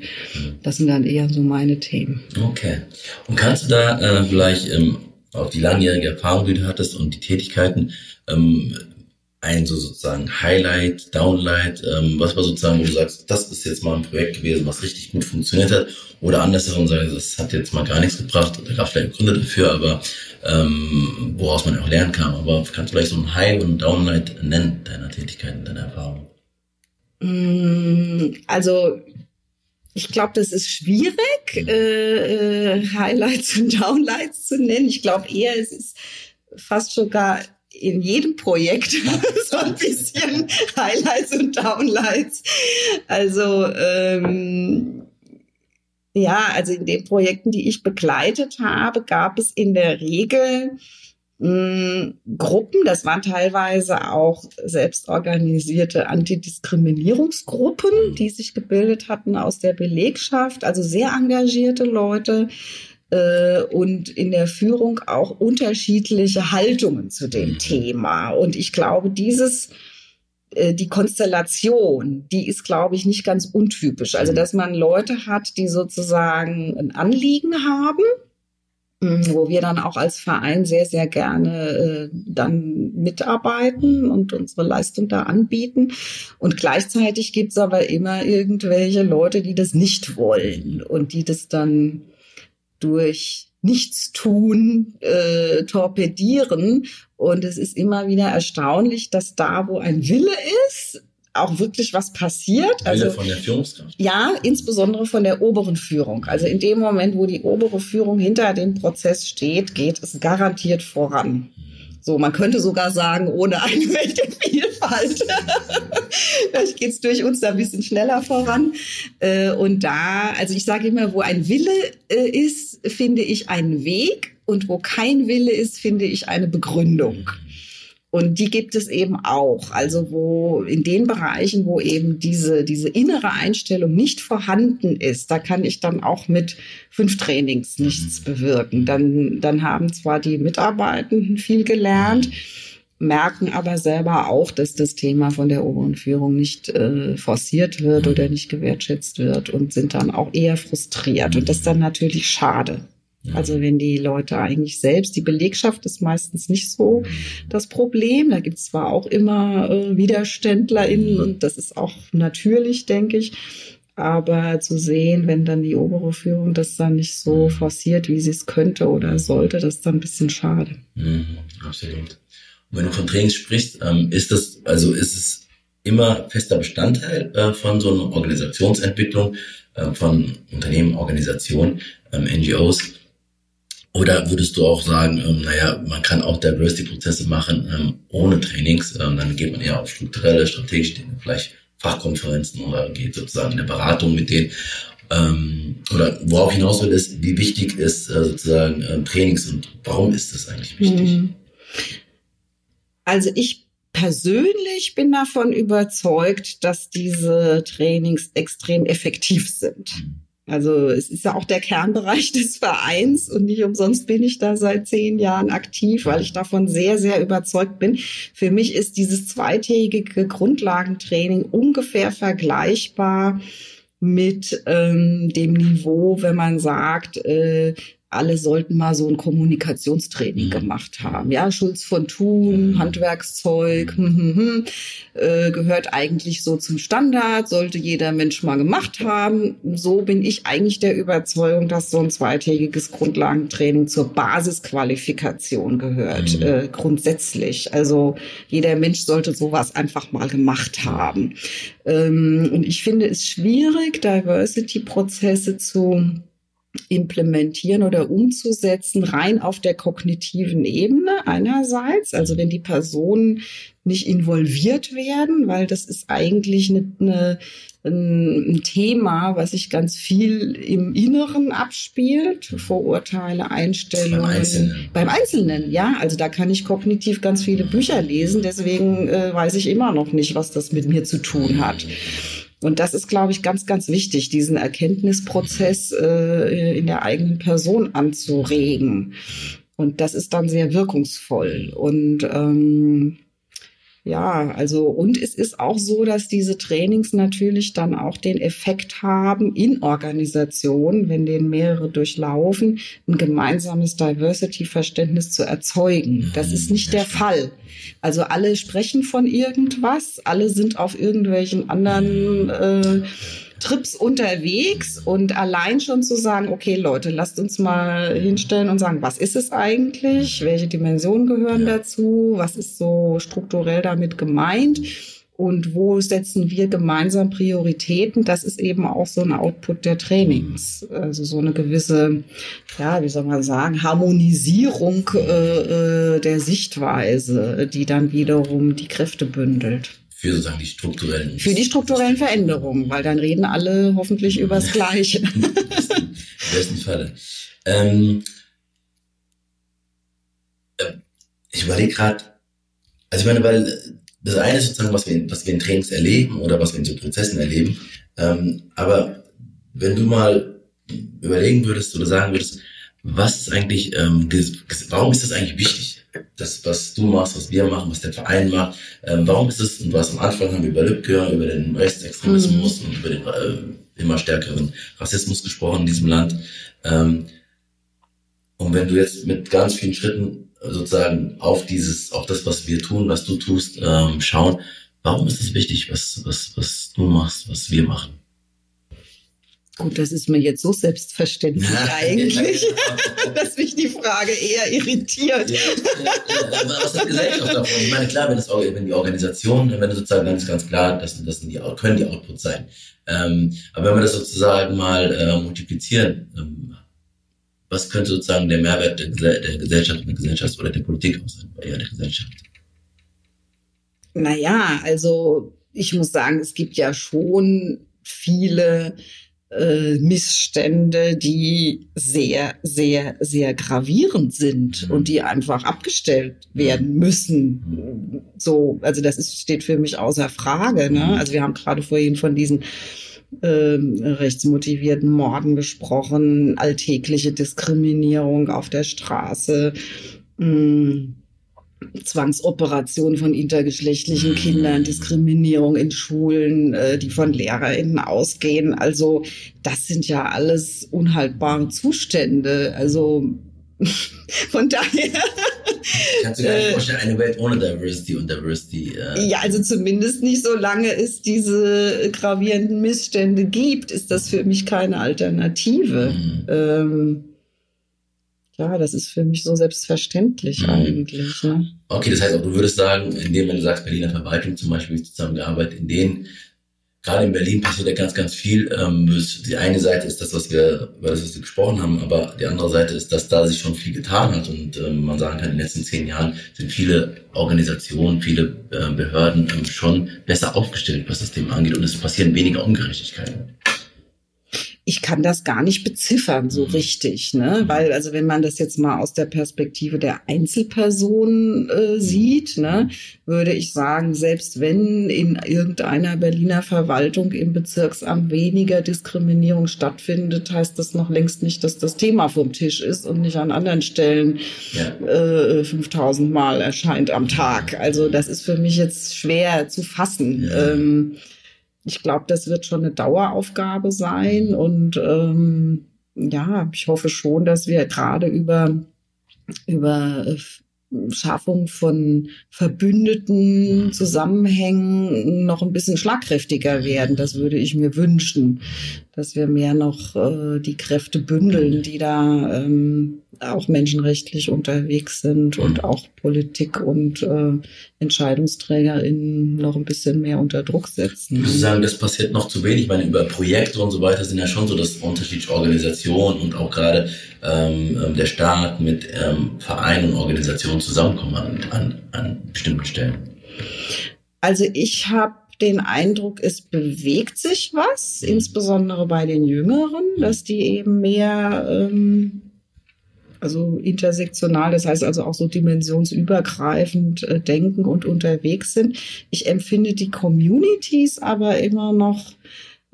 das sind dann eher so meine Themen. Okay. Und kannst du da äh, vielleicht ähm, auf die langjährige Erfahrung, die du hattest und die Tätigkeiten ähm, ein so sozusagen Highlight, Downlight, ähm, was war sozusagen, wo du sagst, das ist jetzt mal ein Projekt gewesen, was richtig gut funktioniert hat, oder andersherum sagen, das hat jetzt mal gar nichts gebracht, da gab es vielleicht Gründe dafür, aber ähm, woraus man auch lernen kann. Aber kannst du vielleicht so ein High und ein Downlight nennen deiner Tätigkeiten, deiner Erfahrung? Mm, also ich glaube, das ist schwierig, äh, äh, Highlights und Downlights zu nennen. Ich glaube eher, es ist fast sogar in jedem Projekt so ein bisschen Highlights und Downlights. Also ähm, ja, also in den Projekten, die ich begleitet habe, gab es in der Regel hm, Gruppen, das waren teilweise auch selbstorganisierte Antidiskriminierungsgruppen, die sich gebildet hatten aus der Belegschaft, also sehr engagierte Leute, und in der Führung auch unterschiedliche Haltungen zu dem mhm. Thema. Und ich glaube, dieses äh, die Konstellation, die ist, glaube ich, nicht ganz untypisch. Also, mhm. dass man Leute hat, die sozusagen ein Anliegen haben, mm, wo wir dann auch als Verein sehr, sehr gerne äh, dann mitarbeiten und unsere Leistung da anbieten. Und gleichzeitig gibt's aber immer irgendwelche Leute, die das nicht wollen und die das dann durch Nichtstun äh, torpedieren. Und es ist immer wieder erstaunlich, dass da, wo ein Wille ist, auch wirklich was passiert. Also von der Führungskraft? Ja, insbesondere von der oberen Führung. Also in dem Moment, wo die obere Führung hinter dem Prozess steht, geht es garantiert voran. So, man könnte sogar sagen, ohne eine Welt der Vielfalt. Vielleicht geht's durch uns da ein bisschen schneller voran. Äh, und da, also ich sage immer, wo ein Wille äh, ist, finde ich einen Weg. Und wo kein Wille ist, finde ich eine Begründung. Und die gibt es eben auch. Also wo in den Bereichen, wo eben diese, diese innere Einstellung nicht vorhanden ist, da kann ich dann auch mit fünf Trainings nichts mhm. bewirken. Dann, dann haben zwar die Mitarbeitenden viel gelernt, merken aber selber auch, dass das Thema von der oberen Führung nicht äh, forciert wird oder nicht gewertschätzt wird und sind dann auch eher frustriert. Und das ist dann natürlich schade. Also wenn die Leute eigentlich selbst, die Belegschaft ist meistens nicht so mhm. das Problem. Da gibt es zwar auch immer äh, WiderständlerInnen und das ist auch natürlich, denke ich. Aber zu sehen, wenn dann die obere Führung das dann nicht so mhm. forciert, wie sie es könnte oder sollte, das ist dann ein bisschen schade. Mhm, absolut. Und wenn du von Trainings sprichst, ähm, ist das, also ist es immer fester Bestandteil äh, von so einer Organisationsentwicklung, äh, von Unternehmen, Organisationen, ähm, NGOs, oder würdest du auch sagen, ähm, naja, man kann auch Diversity-Prozesse machen ähm, ohne Trainings, ähm, dann geht man eher auf strukturelle, strategische Dinge, vielleicht Fachkonferenzen oder geht sozusagen in eine Beratung mit denen. Ähm, oder worauf hinaus will, ist, wie wichtig ist äh, sozusagen äh, Trainings und warum ist das eigentlich wichtig? Mhm. Also ich persönlich bin davon überzeugt, dass diese Trainings extrem effektiv sind. Mhm. Also es ist ja auch der Kernbereich des Vereins und nicht umsonst bin ich da seit zehn Jahren aktiv, weil ich davon sehr, sehr überzeugt bin. Für mich ist dieses zweitägige Grundlagentraining ungefähr vergleichbar mit ähm, dem Niveau, wenn man sagt, äh, alle sollten mal so ein Kommunikationstraining mhm. gemacht haben. Ja, Schulz von Thun, mhm. Handwerkszeug, hm, hm, hm, äh, gehört eigentlich so zum Standard, sollte jeder Mensch mal gemacht haben. So bin ich eigentlich der Überzeugung, dass so ein zweitägiges Grundlagentraining zur Basisqualifikation gehört, mhm. äh, grundsätzlich. Also jeder Mensch sollte sowas einfach mal gemacht haben. Ähm, und ich finde es schwierig, Diversity-Prozesse zu implementieren oder umzusetzen, rein auf der kognitiven Ebene einerseits, also wenn die Personen nicht involviert werden, weil das ist eigentlich eine, eine, ein Thema, was sich ganz viel im Inneren abspielt, Vorurteile, Einstellungen. Beim Einzelnen. Beim Einzelnen, ja. Also da kann ich kognitiv ganz viele Bücher lesen, deswegen äh, weiß ich immer noch nicht, was das mit mir zu tun hat. Und das ist, glaube ich, ganz, ganz wichtig, diesen Erkenntnisprozess äh, in der eigenen Person anzuregen. Und das ist dann sehr wirkungsvoll. Und ähm, ja, also und es ist auch so, dass diese Trainings natürlich dann auch den Effekt haben in Organisationen, wenn den mehrere durchlaufen, ein gemeinsames Diversity-Verständnis zu erzeugen. Das ist nicht der Fall. Also alle sprechen von irgendwas, alle sind auf irgendwelchen anderen äh, Trips unterwegs und allein schon zu sagen, okay Leute, lasst uns mal hinstellen und sagen, was ist es eigentlich? Welche Dimensionen gehören dazu? Was ist so strukturell damit gemeint? Und wo setzen wir gemeinsam Prioritäten? Das ist eben auch so ein Output der Trainings. Also so eine gewisse, ja, wie soll man sagen, Harmonisierung äh, äh der Sichtweise, die dann wiederum die Kräfte bündelt. Für sozusagen die strukturellen. Für die strukturellen Veränderungen, weil dann reden alle hoffentlich über das Gleiche. Im besten Falle. Ähm, äh, ich überlege gerade, also ich meine, weil das eine ist sozusagen, was wir, was wir in Trainings erleben oder was wir in so Prozessen erleben. Ähm, aber wenn du mal überlegen würdest oder sagen würdest, was ist eigentlich, ähm, warum ist das eigentlich wichtig? Das, was du machst, was wir machen, was der Verein macht. Ähm, warum ist es, und du hast am Anfang haben wir über Lübcke, über den Rechtsextremismus mhm. und über den äh, immer stärkeren Rassismus gesprochen in diesem Land. Ähm, und wenn du jetzt mit ganz vielen Schritten sozusagen auf dieses, auf das, was wir tun, was du tust, ähm, schauen, warum ist es wichtig, was, was, was du machst, was wir machen? Gut, das ist mir jetzt so selbstverständlich eigentlich, dass mich die Frage eher irritiert. Ja, ja, was hat Gesellschaft davon? Ich meine, klar, wenn, das, wenn die Organisation, wenn das sozusagen ganz, ganz klar, das, das sind die, können die Outputs sein. Ähm, aber wenn wir das sozusagen mal äh, multiplizieren, ähm, was könnte sozusagen der Mehrwert der, der Gesellschaft, der Gesellschaft oder der Politik auch sein, eher der Gesellschaft? Naja, also ich muss sagen, es gibt ja schon viele äh, Missstände, die sehr, sehr, sehr gravierend sind mhm. und die einfach abgestellt werden müssen. So, also das ist, steht für mich außer Frage. Ne? Mhm. Also wir haben gerade vorhin von diesen äh, rechtsmotivierten Morden gesprochen, alltägliche Diskriminierung auf der Straße. Mh, mm, Zwangsoperation von intergeschlechtlichen. Kindern, Diskriminierung in Schulen, äh, die von LehrerInnen ausgehen. Also das sind ja alles unhaltbare Zustände. Also von daher. Kannst du dir nicht äh, vorstellen, eine Welt ohne Diversity und Diversity? Äh ja, also zumindest nicht solange es diese gravierenden Missstände gibt, ist das für mich keine Alternative. Mhm. Ähm, ja, das ist für mich so selbstverständlich mhm. eigentlich. Ne? Okay, das heißt auch, du würdest sagen, indem, wenn du sagst, Berliner Verwaltung zum Beispiel zusammengearbeitet, in denen gerade in Berlin passiert ja ganz, ganz viel. Ähm, die eine Seite ist das, was wir, über das, was wir gesprochen haben, aber die andere Seite ist, dass da sich schon viel getan hat und ähm, man sagen kann, in den letzten zehn Jahren sind viele Organisationen, viele äh, Behörden ähm, schon besser aufgestellt, was das Thema angeht und es passieren weniger Ungerechtigkeiten ich kann das gar nicht beziffern so mhm. richtig, ne? Weil also wenn man das jetzt mal aus der Perspektive der Einzelperson äh, sieht, ne, würde ich sagen, selbst wenn in irgendeiner Berliner Verwaltung im Bezirksamt weniger Diskriminierung stattfindet, heißt das noch längst nicht, dass das Thema vom Tisch ist und nicht an anderen Stellen ja. äh, 5000 Mal erscheint am Tag. Also das ist für mich jetzt schwer zu fassen. Ja. Ähm, ich glaube, das wird schon eine Daueraufgabe sein. Und ähm, ja, ich hoffe schon, dass wir gerade über, über äh, Schaffung von verbündeten Zusammenhängen noch ein bisschen schlagkräftiger werden. Das würde ich mir wünschen. Dass wir mehr noch äh, die Kräfte bündeln, die da ähm, auch menschenrechtlich unterwegs sind und auch Politik und äh, EntscheidungsträgerInnen noch ein bisschen mehr unter Druck setzen. Ich würde sagen, das passiert noch zu wenig. Ich meine, über Projekte und so weiter sind ja schon so, dass unterschiedliche Organisationen und auch gerade ähm, ähm der Staat mit ähm, Vereinen und Organisationen zusammenkommen an, an, an bestimmten Stellen. Also ich habe den Eindruck, es bewegt sich was, mhm. insbesondere bei den Jüngeren, dass die eben mehr, ähm, also intersektional, das heißt also auch so dimensionsübergreifend äh, denken und unterwegs sind. Ich empfinde die Communities aber immer noch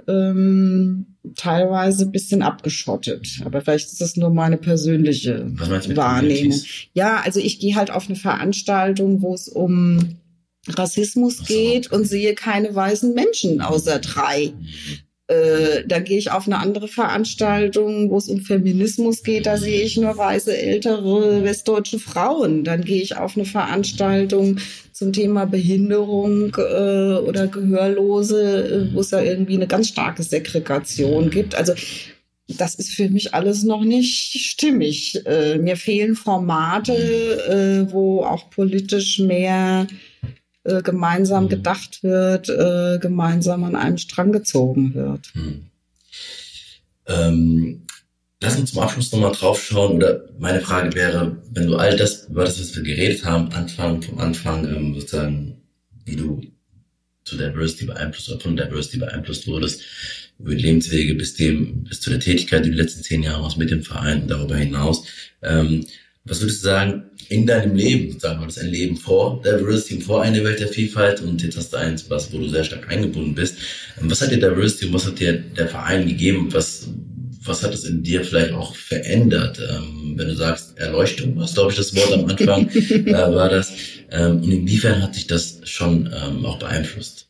ähm, teilweise ein bisschen abgeschottet. Aber vielleicht ist das nur meine persönliche Wahrnehmung. Ja, also ich gehe halt auf eine Veranstaltung, wo es um Rassismus geht und sehe keine weißen Menschen außer drei. Äh, da gehe ich auf eine andere Veranstaltung, wo es um Feminismus geht, da sehe ich nur weiße ältere westdeutsche Frauen. Dann gehe ich auf eine Veranstaltung zum Thema Behinderung äh, oder Gehörlose, äh, wo es da irgendwie eine ganz starke Segregation gibt. Also das ist für mich alles noch nicht stimmig. Äh, mir fehlen Formate, äh, wo auch politisch mehr äh, gemeinsam mhm. gedacht wird, äh, gemeinsam an einem Strang gezogen wird. Mhm. Ähm, lass uns zum Abschluss nochmal drauf schauen. Oder meine Frage wäre, wenn du all das, über das, was wir geredet haben, Anfang, vom Anfang, ähm, sozusagen, wie du zu Diversity beeinflusst oder von Diversity beeinflusst wurdest, über die Lebenswege bis dem, bis zu der Tätigkeit, die du die letzten zehn Jahre machst mit dem Verein und darüber hinaus. Ähm, was würdest du sagen, in deinem Leben, sozusagen, war das ein Leben vor Diversity, vor eine Welt der Vielfalt und jetzt hast du eins, was, wo du sehr stark eingebunden bist. Was hat dir Diversity und was hat dir der Verein gegeben? Was, was hat es in dir vielleicht auch verändert? Ähm, wenn du sagst, Erleuchtung, was glaube ich das Wort am Anfang äh, war das. Ähm, und inwiefern hat sich das schon ähm, auch beeinflusst?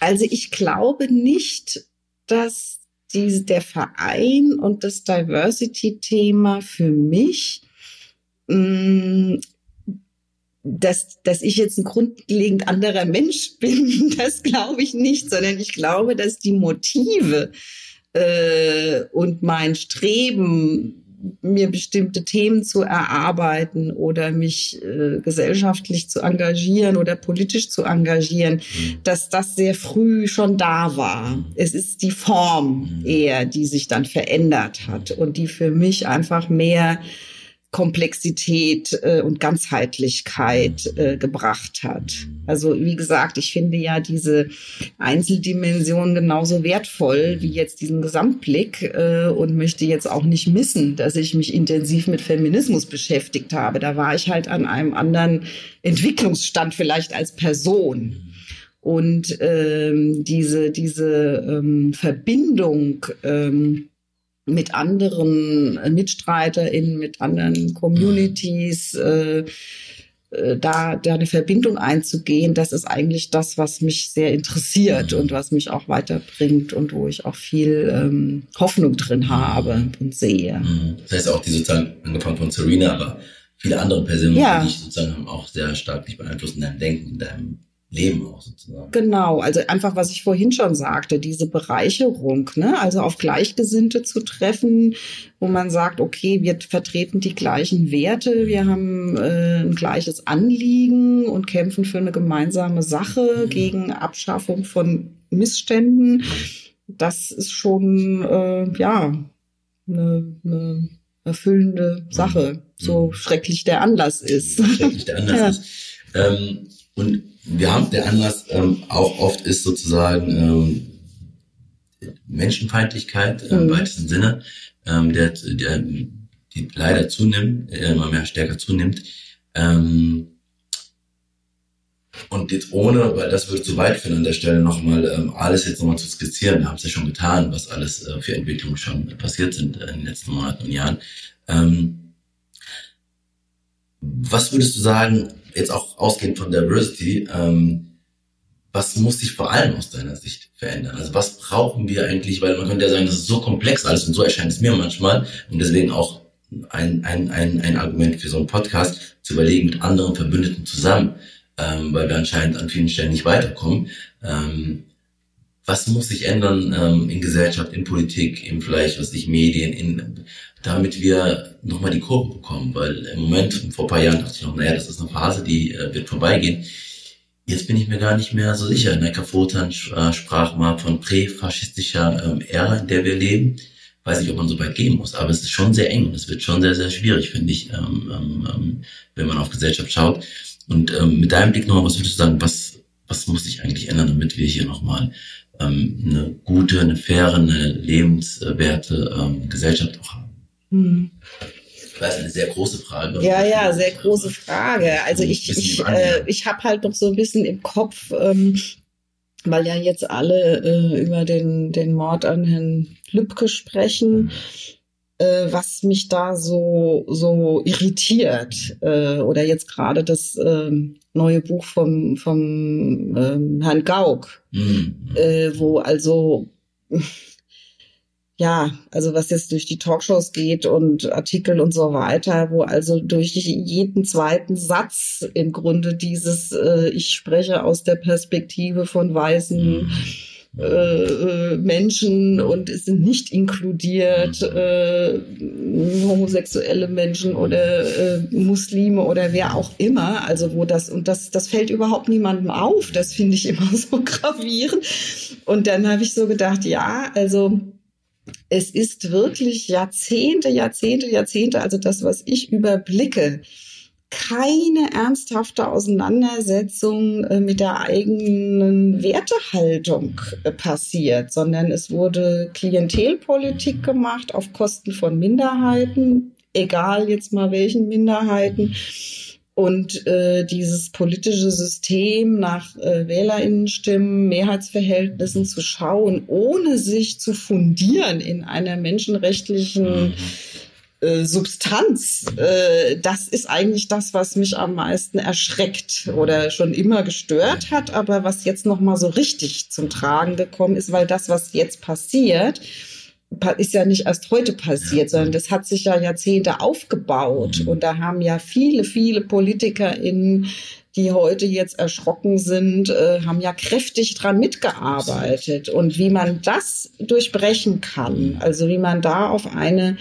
Also ich glaube nicht, dass die, der Verein und das Diversity-Thema für mich, mm, dass, dass ich jetzt ein grundlegend anderer Mensch bin, das glaube ich nicht, sondern ich glaube, dass die Motive äh, und mein Streben mir bestimmte Themen zu erarbeiten oder mich äh, gesellschaftlich zu engagieren oder politisch zu engagieren, mhm. dass das sehr früh schon da war. Es ist die Form mhm. eher, die sich dann verändert hat und die für mich einfach mehr Komplexität äh, und Ganzheitlichkeit äh, gebracht hat. Also wie gesagt, ich finde ja diese Einzeldimension genauso wertvoll wie jetzt diesen Gesamtblick äh, und möchte jetzt auch nicht missen, dass ich mich intensiv mit Feminismus beschäftigt habe. Da war ich halt an einem anderen Entwicklungsstand vielleicht als Person. Und ähm, diese, diese ähm, Verbindung ähm, mit anderen MitstreiterInnen, mit anderen Communities, äh, äh, da, da eine Verbindung einzugehen, das ist eigentlich das, was mich sehr interessiert mhm. und was mich auch weiterbringt und wo ich auch viel ähm, Hoffnung drin habe und sehe. Mhm. Das heißt auch die sozusagen, angefangen von Serena, aber viele andere Personen, ja. die dich sozusagen haben auch sehr stark dich beeinflusst in deinem Denken, in deinem Leben auch sozusagen. Genau, also einfach, was ich vorhin schon sagte, diese Bereicherung, ne? also auf Gleichgesinnte zu treffen, wo man sagt, okay, wir vertreten die gleichen Werte, wir haben äh, ein gleiches Anliegen und kämpfen für eine gemeinsame Sache mhm. gegen Abschaffung von Missständen. Das ist schon, äh, ja, eine, eine erfüllende Sache, mhm. so schrecklich der Anlass ist. Schrecklich der Anlass ja. ist. Ähm, und wir haben der Anlass ähm, auch oft ist sozusagen ähm, Menschenfeindlichkeit äh, im mhm. weitesten Sinne, ähm, der, der die leider zunimmt, äh, immer mehr stärker zunimmt. Ähm, und jetzt ohne, weil das würde zu weit führen an der Stelle nochmal ähm, alles jetzt nochmal zu skizzieren. Wir haben es ja schon getan, was alles äh, für Entwicklungen schon passiert sind in den letzten Monaten und Jahren. Ähm, was würdest du sagen, jetzt auch ausgehend von Diversity, ähm, was muss sich vor allem aus deiner Sicht verändern? Also was brauchen wir eigentlich, weil man könnte ja sagen, das ist so komplex alles und so erscheint es mir manchmal und deswegen auch ein, ein, ein, ein Argument für so einen Podcast zu überlegen mit anderen Verbündeten zusammen, ähm, weil wir anscheinend an vielen Stellen nicht weiterkommen. Ähm, was muss sich ändern ähm, in Gesellschaft, in Politik, in vielleicht, was ich, Medien, in, damit wir nochmal die Kurve bekommen, weil im Moment, vor ein paar Jahren dachte ich noch, naja, das ist eine Phase, die äh, wird vorbeigehen. Jetzt bin ich mir gar nicht mehr so sicher. Necker Fotan äh, sprach mal von präfaschistischer ähm, Ära, in der wir leben. Weiß nicht, ob man so weit gehen muss, aber es ist schon sehr eng und es wird schon sehr, sehr schwierig, finde ich, ähm, ähm, ähm, wenn man auf Gesellschaft schaut. Und ähm, mit deinem Blick nochmal, was würdest du sagen, was, was muss sich eigentlich ändern, damit wir hier nochmal ähm, eine gute, eine faire, eine lebenswerte ähm, Gesellschaft auch haben? Hm. Das ist eine sehr große Frage. Ja, ja, sehr große Frage. Also ich, ich, äh, ich habe halt noch so ein bisschen im Kopf, ähm, weil ja jetzt alle äh, über den, den Mord an Herrn Lübcke sprechen. Mhm äh, was mich da so, so irritiert. Äh, oder jetzt gerade das äh, neue Buch vom, vom ähm, Herrn Gauck, mhm. äh, wo also ja, also was jetzt durch die Talkshows geht und Artikel und so weiter, wo also durch jeden zweiten Satz im Grunde dieses äh, ich spreche aus der Perspektive von weißen mhm äh, Menschen und es sind nicht inkludiert äh, homosexuelle Menschen oder äh, Muslime oder wer auch immer. Also wo das und das das fällt überhaupt niemandem auf. Das finde ich immer so gravierend. Und dann habe ich so gedacht, ja, also es ist wirklich Jahrzehnte, Jahrzehnte, Jahrzehnte, also das, was ich überblicke, keine ernsthafte Auseinandersetzung äh, mit der eigenen Wertehaltung äh, passiert, sondern es wurde Klientelpolitik gemacht auf Kosten von Minderheiten, egal jetzt mal welchen Minderheiten. Und äh, dieses politische System nach äh, Wählerinnenstimmen, Mehrheitsverhältnissen zu schauen, ohne sich zu fundieren in einer menschenrechtlichen mhm. Äh, Substanz, äh, das ist eigentlich das, was mich am meisten erschreckt oder schon immer gestört hat, aber was jetzt noch mal so richtig zum Tragen gekommen ist, weil das, was jetzt passiert, ist ja nicht erst heute passiert, sondern das hat sich ja Jahrzehnte aufgebaut. Mhm. Und da haben ja viele, viele PolitikerInnen, die heute jetzt erschrocken sind, äh, haben ja kräftig dran mitgearbeitet. Und wie man das durchbrechen kann, also wie man da auf eine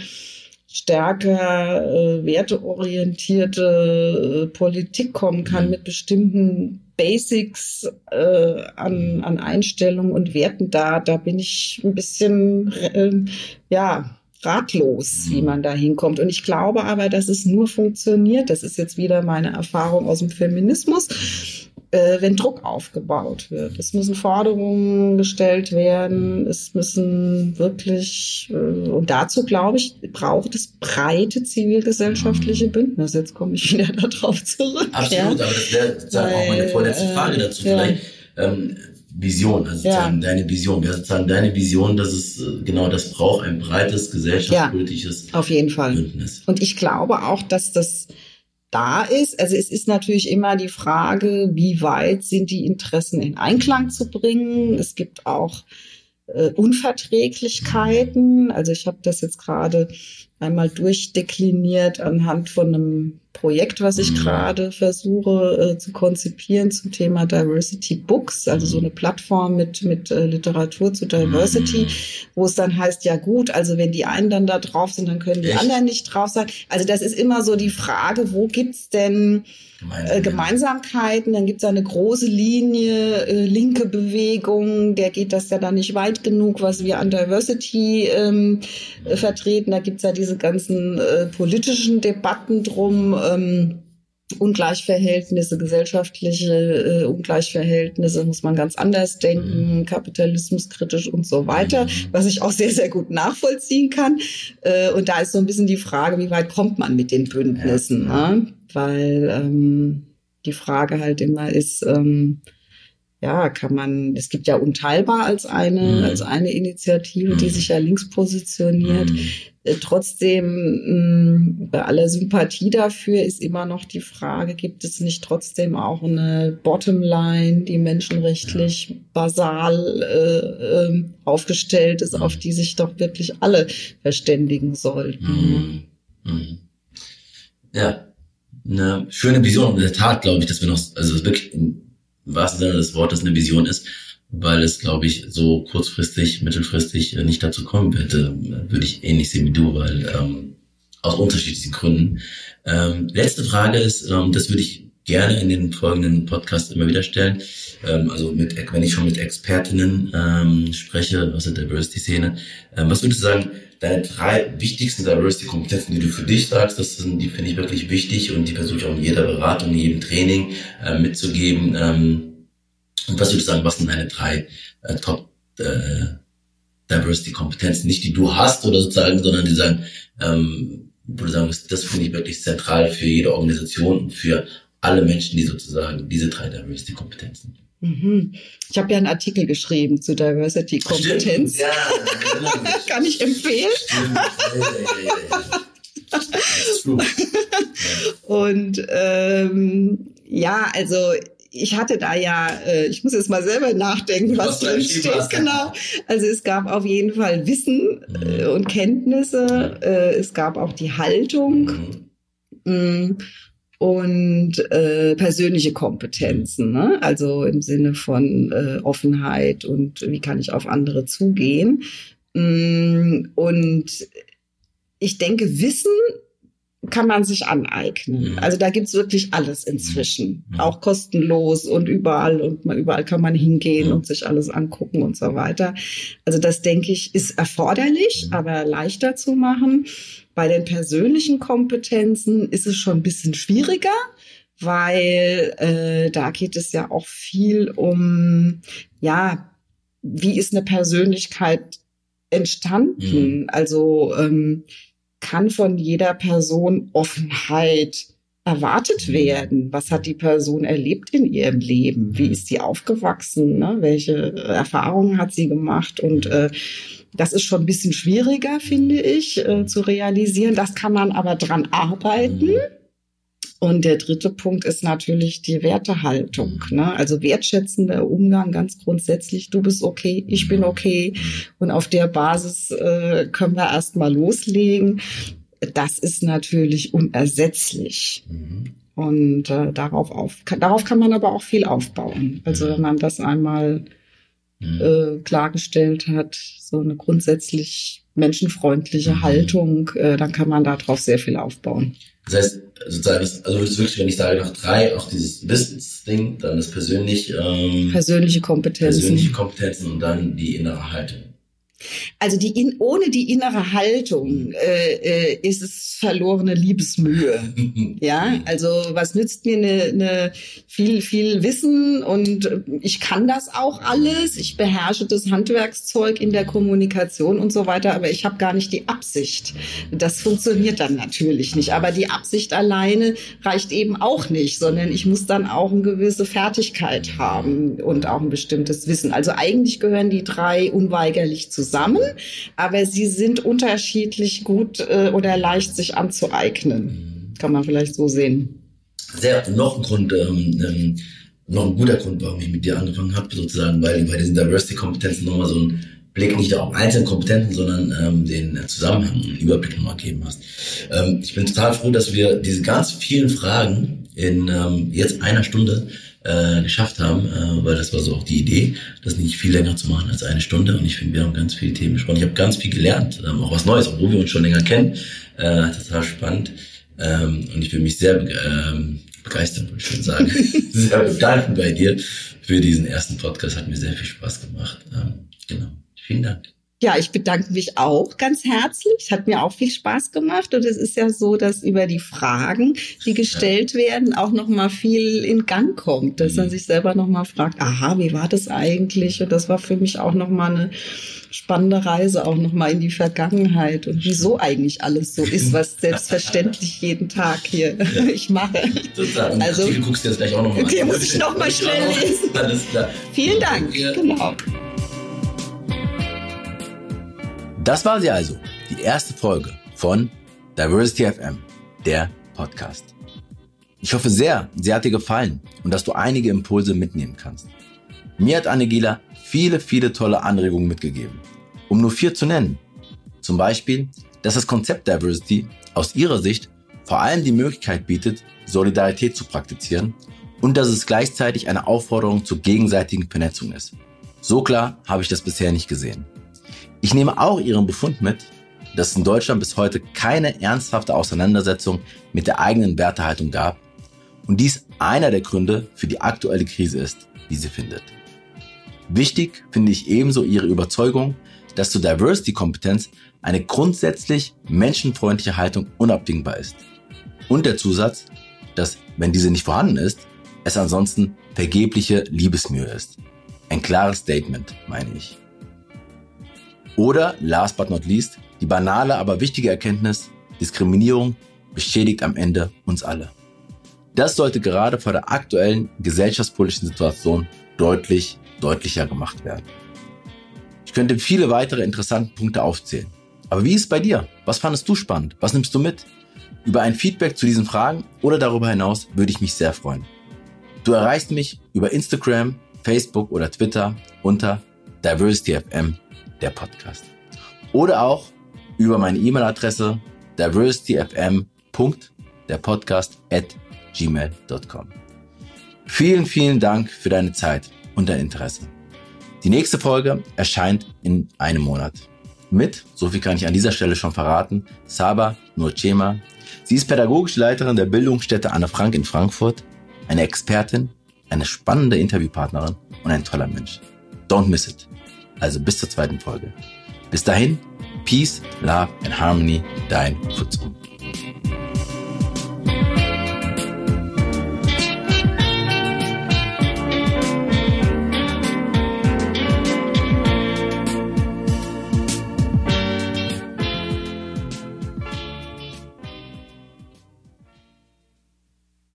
stärker äh, werteorientierte äh, Politik kommen kann mhm. mit bestimmten Basics äh, an, an Einstellungen und Werten da, da bin ich ein bisschen äh, ja ratlos, wie mhm. man da hinkommt. Und ich glaube aber, dass es nur funktioniert. Das ist jetzt wieder meine Erfahrung aus dem Feminismus äh, wenn Druck aufgebaut wird. Es müssen Forderungen gestellt werden, es müssen wirklich, äh, und dazu glaube ich, braucht es breite zivilgesellschaftliche Bündnisse. Jetzt komme ich wieder darauf zurück. Absolut, ja. aber das wäre auch meine vorletzte äh, Frage dazu. Ja. Vielleicht ähm, Vision, also ja. deine Vision. Wäre sozusagen deine Vision, dass es äh, genau das braucht, ein breites gesellschaftspolitisches ja, auf jeden Fall. Bündnis. Und ich glaube auch, dass das da ist. Also es ist natürlich immer die Frage, wie weit sind die Interessen in Einklang zu bringen. Es gibt auch äh, Unverträglichkeiten. Also ich habe das jetzt gerade einmal durchdekliniert anhand von einem Projekt, was ich mhm. gerade versuche äh, zu konzipieren zum Thema Diversity Books, also so eine Plattform mit, mit äh, Literatur zu Diversity, mhm. wo es dann heißt, ja gut, also wenn die einen dann da drauf sind, dann können die Echt? anderen nicht drauf sein. Also das ist immer so die Frage, wo gibt's denn äh, Gemeinsamkeiten? Dann gibt's eine große Linie, äh, linke Bewegung, der geht das ja dann nicht weit genug, was wir an Diversity ähm, äh, vertreten. Da gibt's ja diese ganzen äh, politischen Debatten drum. Ähm, Ungleichverhältnisse, gesellschaftliche äh, Ungleichverhältnisse muss man ganz anders denken, mhm. kapitalismuskritisch und so weiter, mhm. was ich auch sehr, sehr gut nachvollziehen kann. Äh, und da ist so ein bisschen die Frage, wie weit kommt man mit den Bündnissen? Ja. Ne? Weil ähm, die Frage halt immer ist, ähm, ja, kann man, es gibt ja unteilbar als eine, mhm. als eine Initiative, die mhm. sich ja links positioniert. Mhm. Äh, trotzdem, mh, bei aller Sympathie dafür ist immer noch die Frage, gibt es nicht trotzdem auch eine Bottomline, die menschenrechtlich ja. basal äh, äh, aufgestellt ist, auf die sich doch wirklich alle verständigen sollten. Mhm. Ja, eine schöne Vision. In der Tat glaube ich, dass wir noch, also wirklich im wahrsten Sinne des Wortes eine Vision ist. weil es, glaube ich, so kurzfristig, mittelfristig äh, nicht dazu kommen wird, äh, würde ich ähnlich sehen wie du, weil ähm, aus unterschiedlichen Gründen. Ähm, letzte Frage ist, ähm, das würde ich gerne in den folgenden Podcast immer wieder stellen. Ähm, also mit, wenn ich schon mit Expertinnen ähm, spreche aus der Diversity-Szene, ähm, was würdest du sagen, deine drei wichtigsten Diversity-Kompetenzen, die du für dich sagst, das sind, die finde ich wirklich wichtig und die versuche ich auch in jeder Beratung, in jedem Training äh, mitzugeben. Ähm, und was würdest du sagen, was sind deine drei äh, Top äh, Diversity-Kompetenzen? Nicht die du hast oder sozusagen, sondern die sagen, ähm, du sagen das finde ich wirklich zentral für jede Organisation und für alle Menschen, die sozusagen diese drei Diversity-Kompetenzen. Mhm. Ich habe ja einen Artikel geschrieben zu Diversity-Kompetenz. Ja, Kann ich empfehlen. Und ähm, ja, also ich hatte da ja, äh, ich muss jetzt mal selber nachdenken, was drin steht. Genau. Also es gab auf jeden Fall Wissen äh, und Kenntnisse. Äh, es gab auch die Haltung. Mhm. Und äh, persönliche Kompetenzen, ne? also im Sinne von äh, Offenheit und wie kann ich auf andere zugehen. Mm, und ich denke, Wissen kann man sich aneignen. Mhm. Also da gibt's wirklich alles inzwischen, mhm. auch kostenlos und überall und mal überall kann man hingehen mhm. und sich alles angucken und so weiter. Also das denke ich ist erforderlich, mhm. aber leichter zu machen. Bei den persönlichen Kompetenzen ist es schon ein bisschen schwieriger, weil äh, da geht es ja auch viel um, ja, wie ist eine Persönlichkeit entstanden? Mhm. Also ähm, kann von jeder Person Offenheit erwartet mhm. werden? Was hat die Person erlebt in ihrem Leben? Wie mhm. ist sie aufgewachsen? Ne? Welche Erfahrungen hat sie gemacht? Und äh, das ist schon ein bisschen schwieriger, finde ich, äh, zu realisieren. Das kann man aber dran arbeiten. Mhm. Und der dritte Punkt ist natürlich die Wertehaltung. Ne? Also wertschätzender Umgang ganz grundsätzlich. Du bist okay, ich bin okay. Und auf der Basis äh, können wir erstmal loslegen. Das ist natürlich unersetzlich. Mhm. Und äh, darauf, auf, kann, darauf kann man aber auch viel aufbauen. Also wenn man das einmal mhm. äh, klargestellt hat, so eine grundsätzlich menschenfreundliche mhm. Haltung, äh, dann kann man darauf sehr viel aufbauen. Das heißt, sozusagen, das, also wirklich, wenn ich sage nach drei, auch dieses Wissensding, dann ist persönlich ähm, persönliche Kompetenzen, persönliche Kompetenzen und dann die innere Haltung. Also die in, ohne die innere Haltung mhm. äh, äh, ist es verlorene Liebesmühe. ja, also was nützt mir eine, eine viel viel Wissen und ich kann das auch alles. Ich beherrsche das Handwerkszeug in der Kommunikation und so weiter, aber ich habe gar nicht die Absicht. Das funktioniert dann natürlich nicht. Aber die Absicht alleine reicht eben auch nicht, sondern ich muss dann auch eine gewisse Fertigkeit haben und auch ein bestimmtes Wissen. Also eigentlich gehören die drei unweigerlich zusammen zusammen, aber sie sind unterschiedlich gut äh, oder leicht sich anzueignen. Kann man vielleicht so sehen. Sehr, noch ein Grund, ähm, ähm, noch ein guter Grund, warum ich mit dir angefangen habe, sozusagen, weil du bei diesen Diversity-Kompetenzen nochmal so einen Blick nicht auf einzelne Kompetenzen, sondern ähm, den Zusammenhang, einen Überblick nochmal geben hast. Ähm, ich bin total froh, dass wir diese ganz vielen Fragen in ähm, jetzt einer Stunde äh, geschafft haben, äh, weil das war so auch die Idee, das nicht viel länger zu machen als eine Stunde. Und ich finde, wir haben ganz viele Themen besprochen. Ich habe ganz viel gelernt, ähm, auch was Neues, obwohl wir uns schon länger kennen. Äh, total spannend. Ähm, und ich will mich sehr ähm, begeistern, würde ich schon sagen, sehr bedanken bei dir für diesen ersten Podcast. Hat mir sehr viel Spaß gemacht. Ähm, genau. Vielen Dank. Ja, ich bedanke mich auch ganz herzlich. Hat mir auch viel Spaß gemacht. Und es ist ja so, dass über die Fragen, die gestellt werden, auch noch mal viel in Gang kommt, dass man mhm. sich selber noch mal fragt: Aha, wie war das eigentlich? Und das war für mich auch noch mal eine spannende Reise, auch noch mal in die Vergangenheit und wieso eigentlich alles so ist, was selbstverständlich jeden Tag hier ja. ich mache. Total. Also, du guckst dir das gleich auch noch mal an. Den muss ich noch mal schnell lesen. Alles klar. Vielen Dank. Genau. Das war sie also, die erste Folge von Diversity FM, der Podcast. Ich hoffe sehr, sie hat dir gefallen und dass du einige Impulse mitnehmen kannst. Mir hat Annegela viele, viele tolle Anregungen mitgegeben. Um nur vier zu nennen. Zum Beispiel, dass das Konzept Diversity aus ihrer Sicht vor allem die Möglichkeit bietet, Solidarität zu praktizieren und dass es gleichzeitig eine Aufforderung zur gegenseitigen Vernetzung ist. So klar habe ich das bisher nicht gesehen. Ich nehme auch Ihren Befund mit, dass es in Deutschland bis heute keine ernsthafte Auseinandersetzung mit der eigenen Wertehaltung gab und dies einer der Gründe für die aktuelle Krise ist, wie sie findet. Wichtig finde ich ebenso Ihre Überzeugung, dass zur Diversity-Kompetenz eine grundsätzlich menschenfreundliche Haltung unabdingbar ist. Und der Zusatz, dass, wenn diese nicht vorhanden ist, es ansonsten vergebliche Liebesmühe ist. Ein klares Statement, meine ich. Oder, last but not least, die banale, aber wichtige Erkenntnis, Diskriminierung beschädigt am Ende uns alle. Das sollte gerade vor der aktuellen gesellschaftspolitischen Situation deutlich, deutlicher gemacht werden. Ich könnte viele weitere interessante Punkte aufzählen. Aber wie ist es bei dir? Was fandest du spannend? Was nimmst du mit? Über ein Feedback zu diesen Fragen oder darüber hinaus würde ich mich sehr freuen. Du erreichst mich über Instagram, Facebook oder Twitter unter DiversityFM, der Podcast. Oder auch über meine E-Mail-Adresse diversityfm.derpodcast at gmail.com. Vielen, vielen Dank für deine Zeit und dein Interesse. Die nächste Folge erscheint in einem Monat. Mit, so viel kann ich an dieser Stelle schon verraten, Saba Nurchema. Sie ist pädagogische Leiterin der Bildungsstätte Anne Frank in Frankfurt, eine Expertin, eine spannende Interviewpartnerin und ein toller Mensch. Don't miss it. Also bis zur zweiten Folge. Bis dahin, Peace, Love and Harmony, dein Futsum.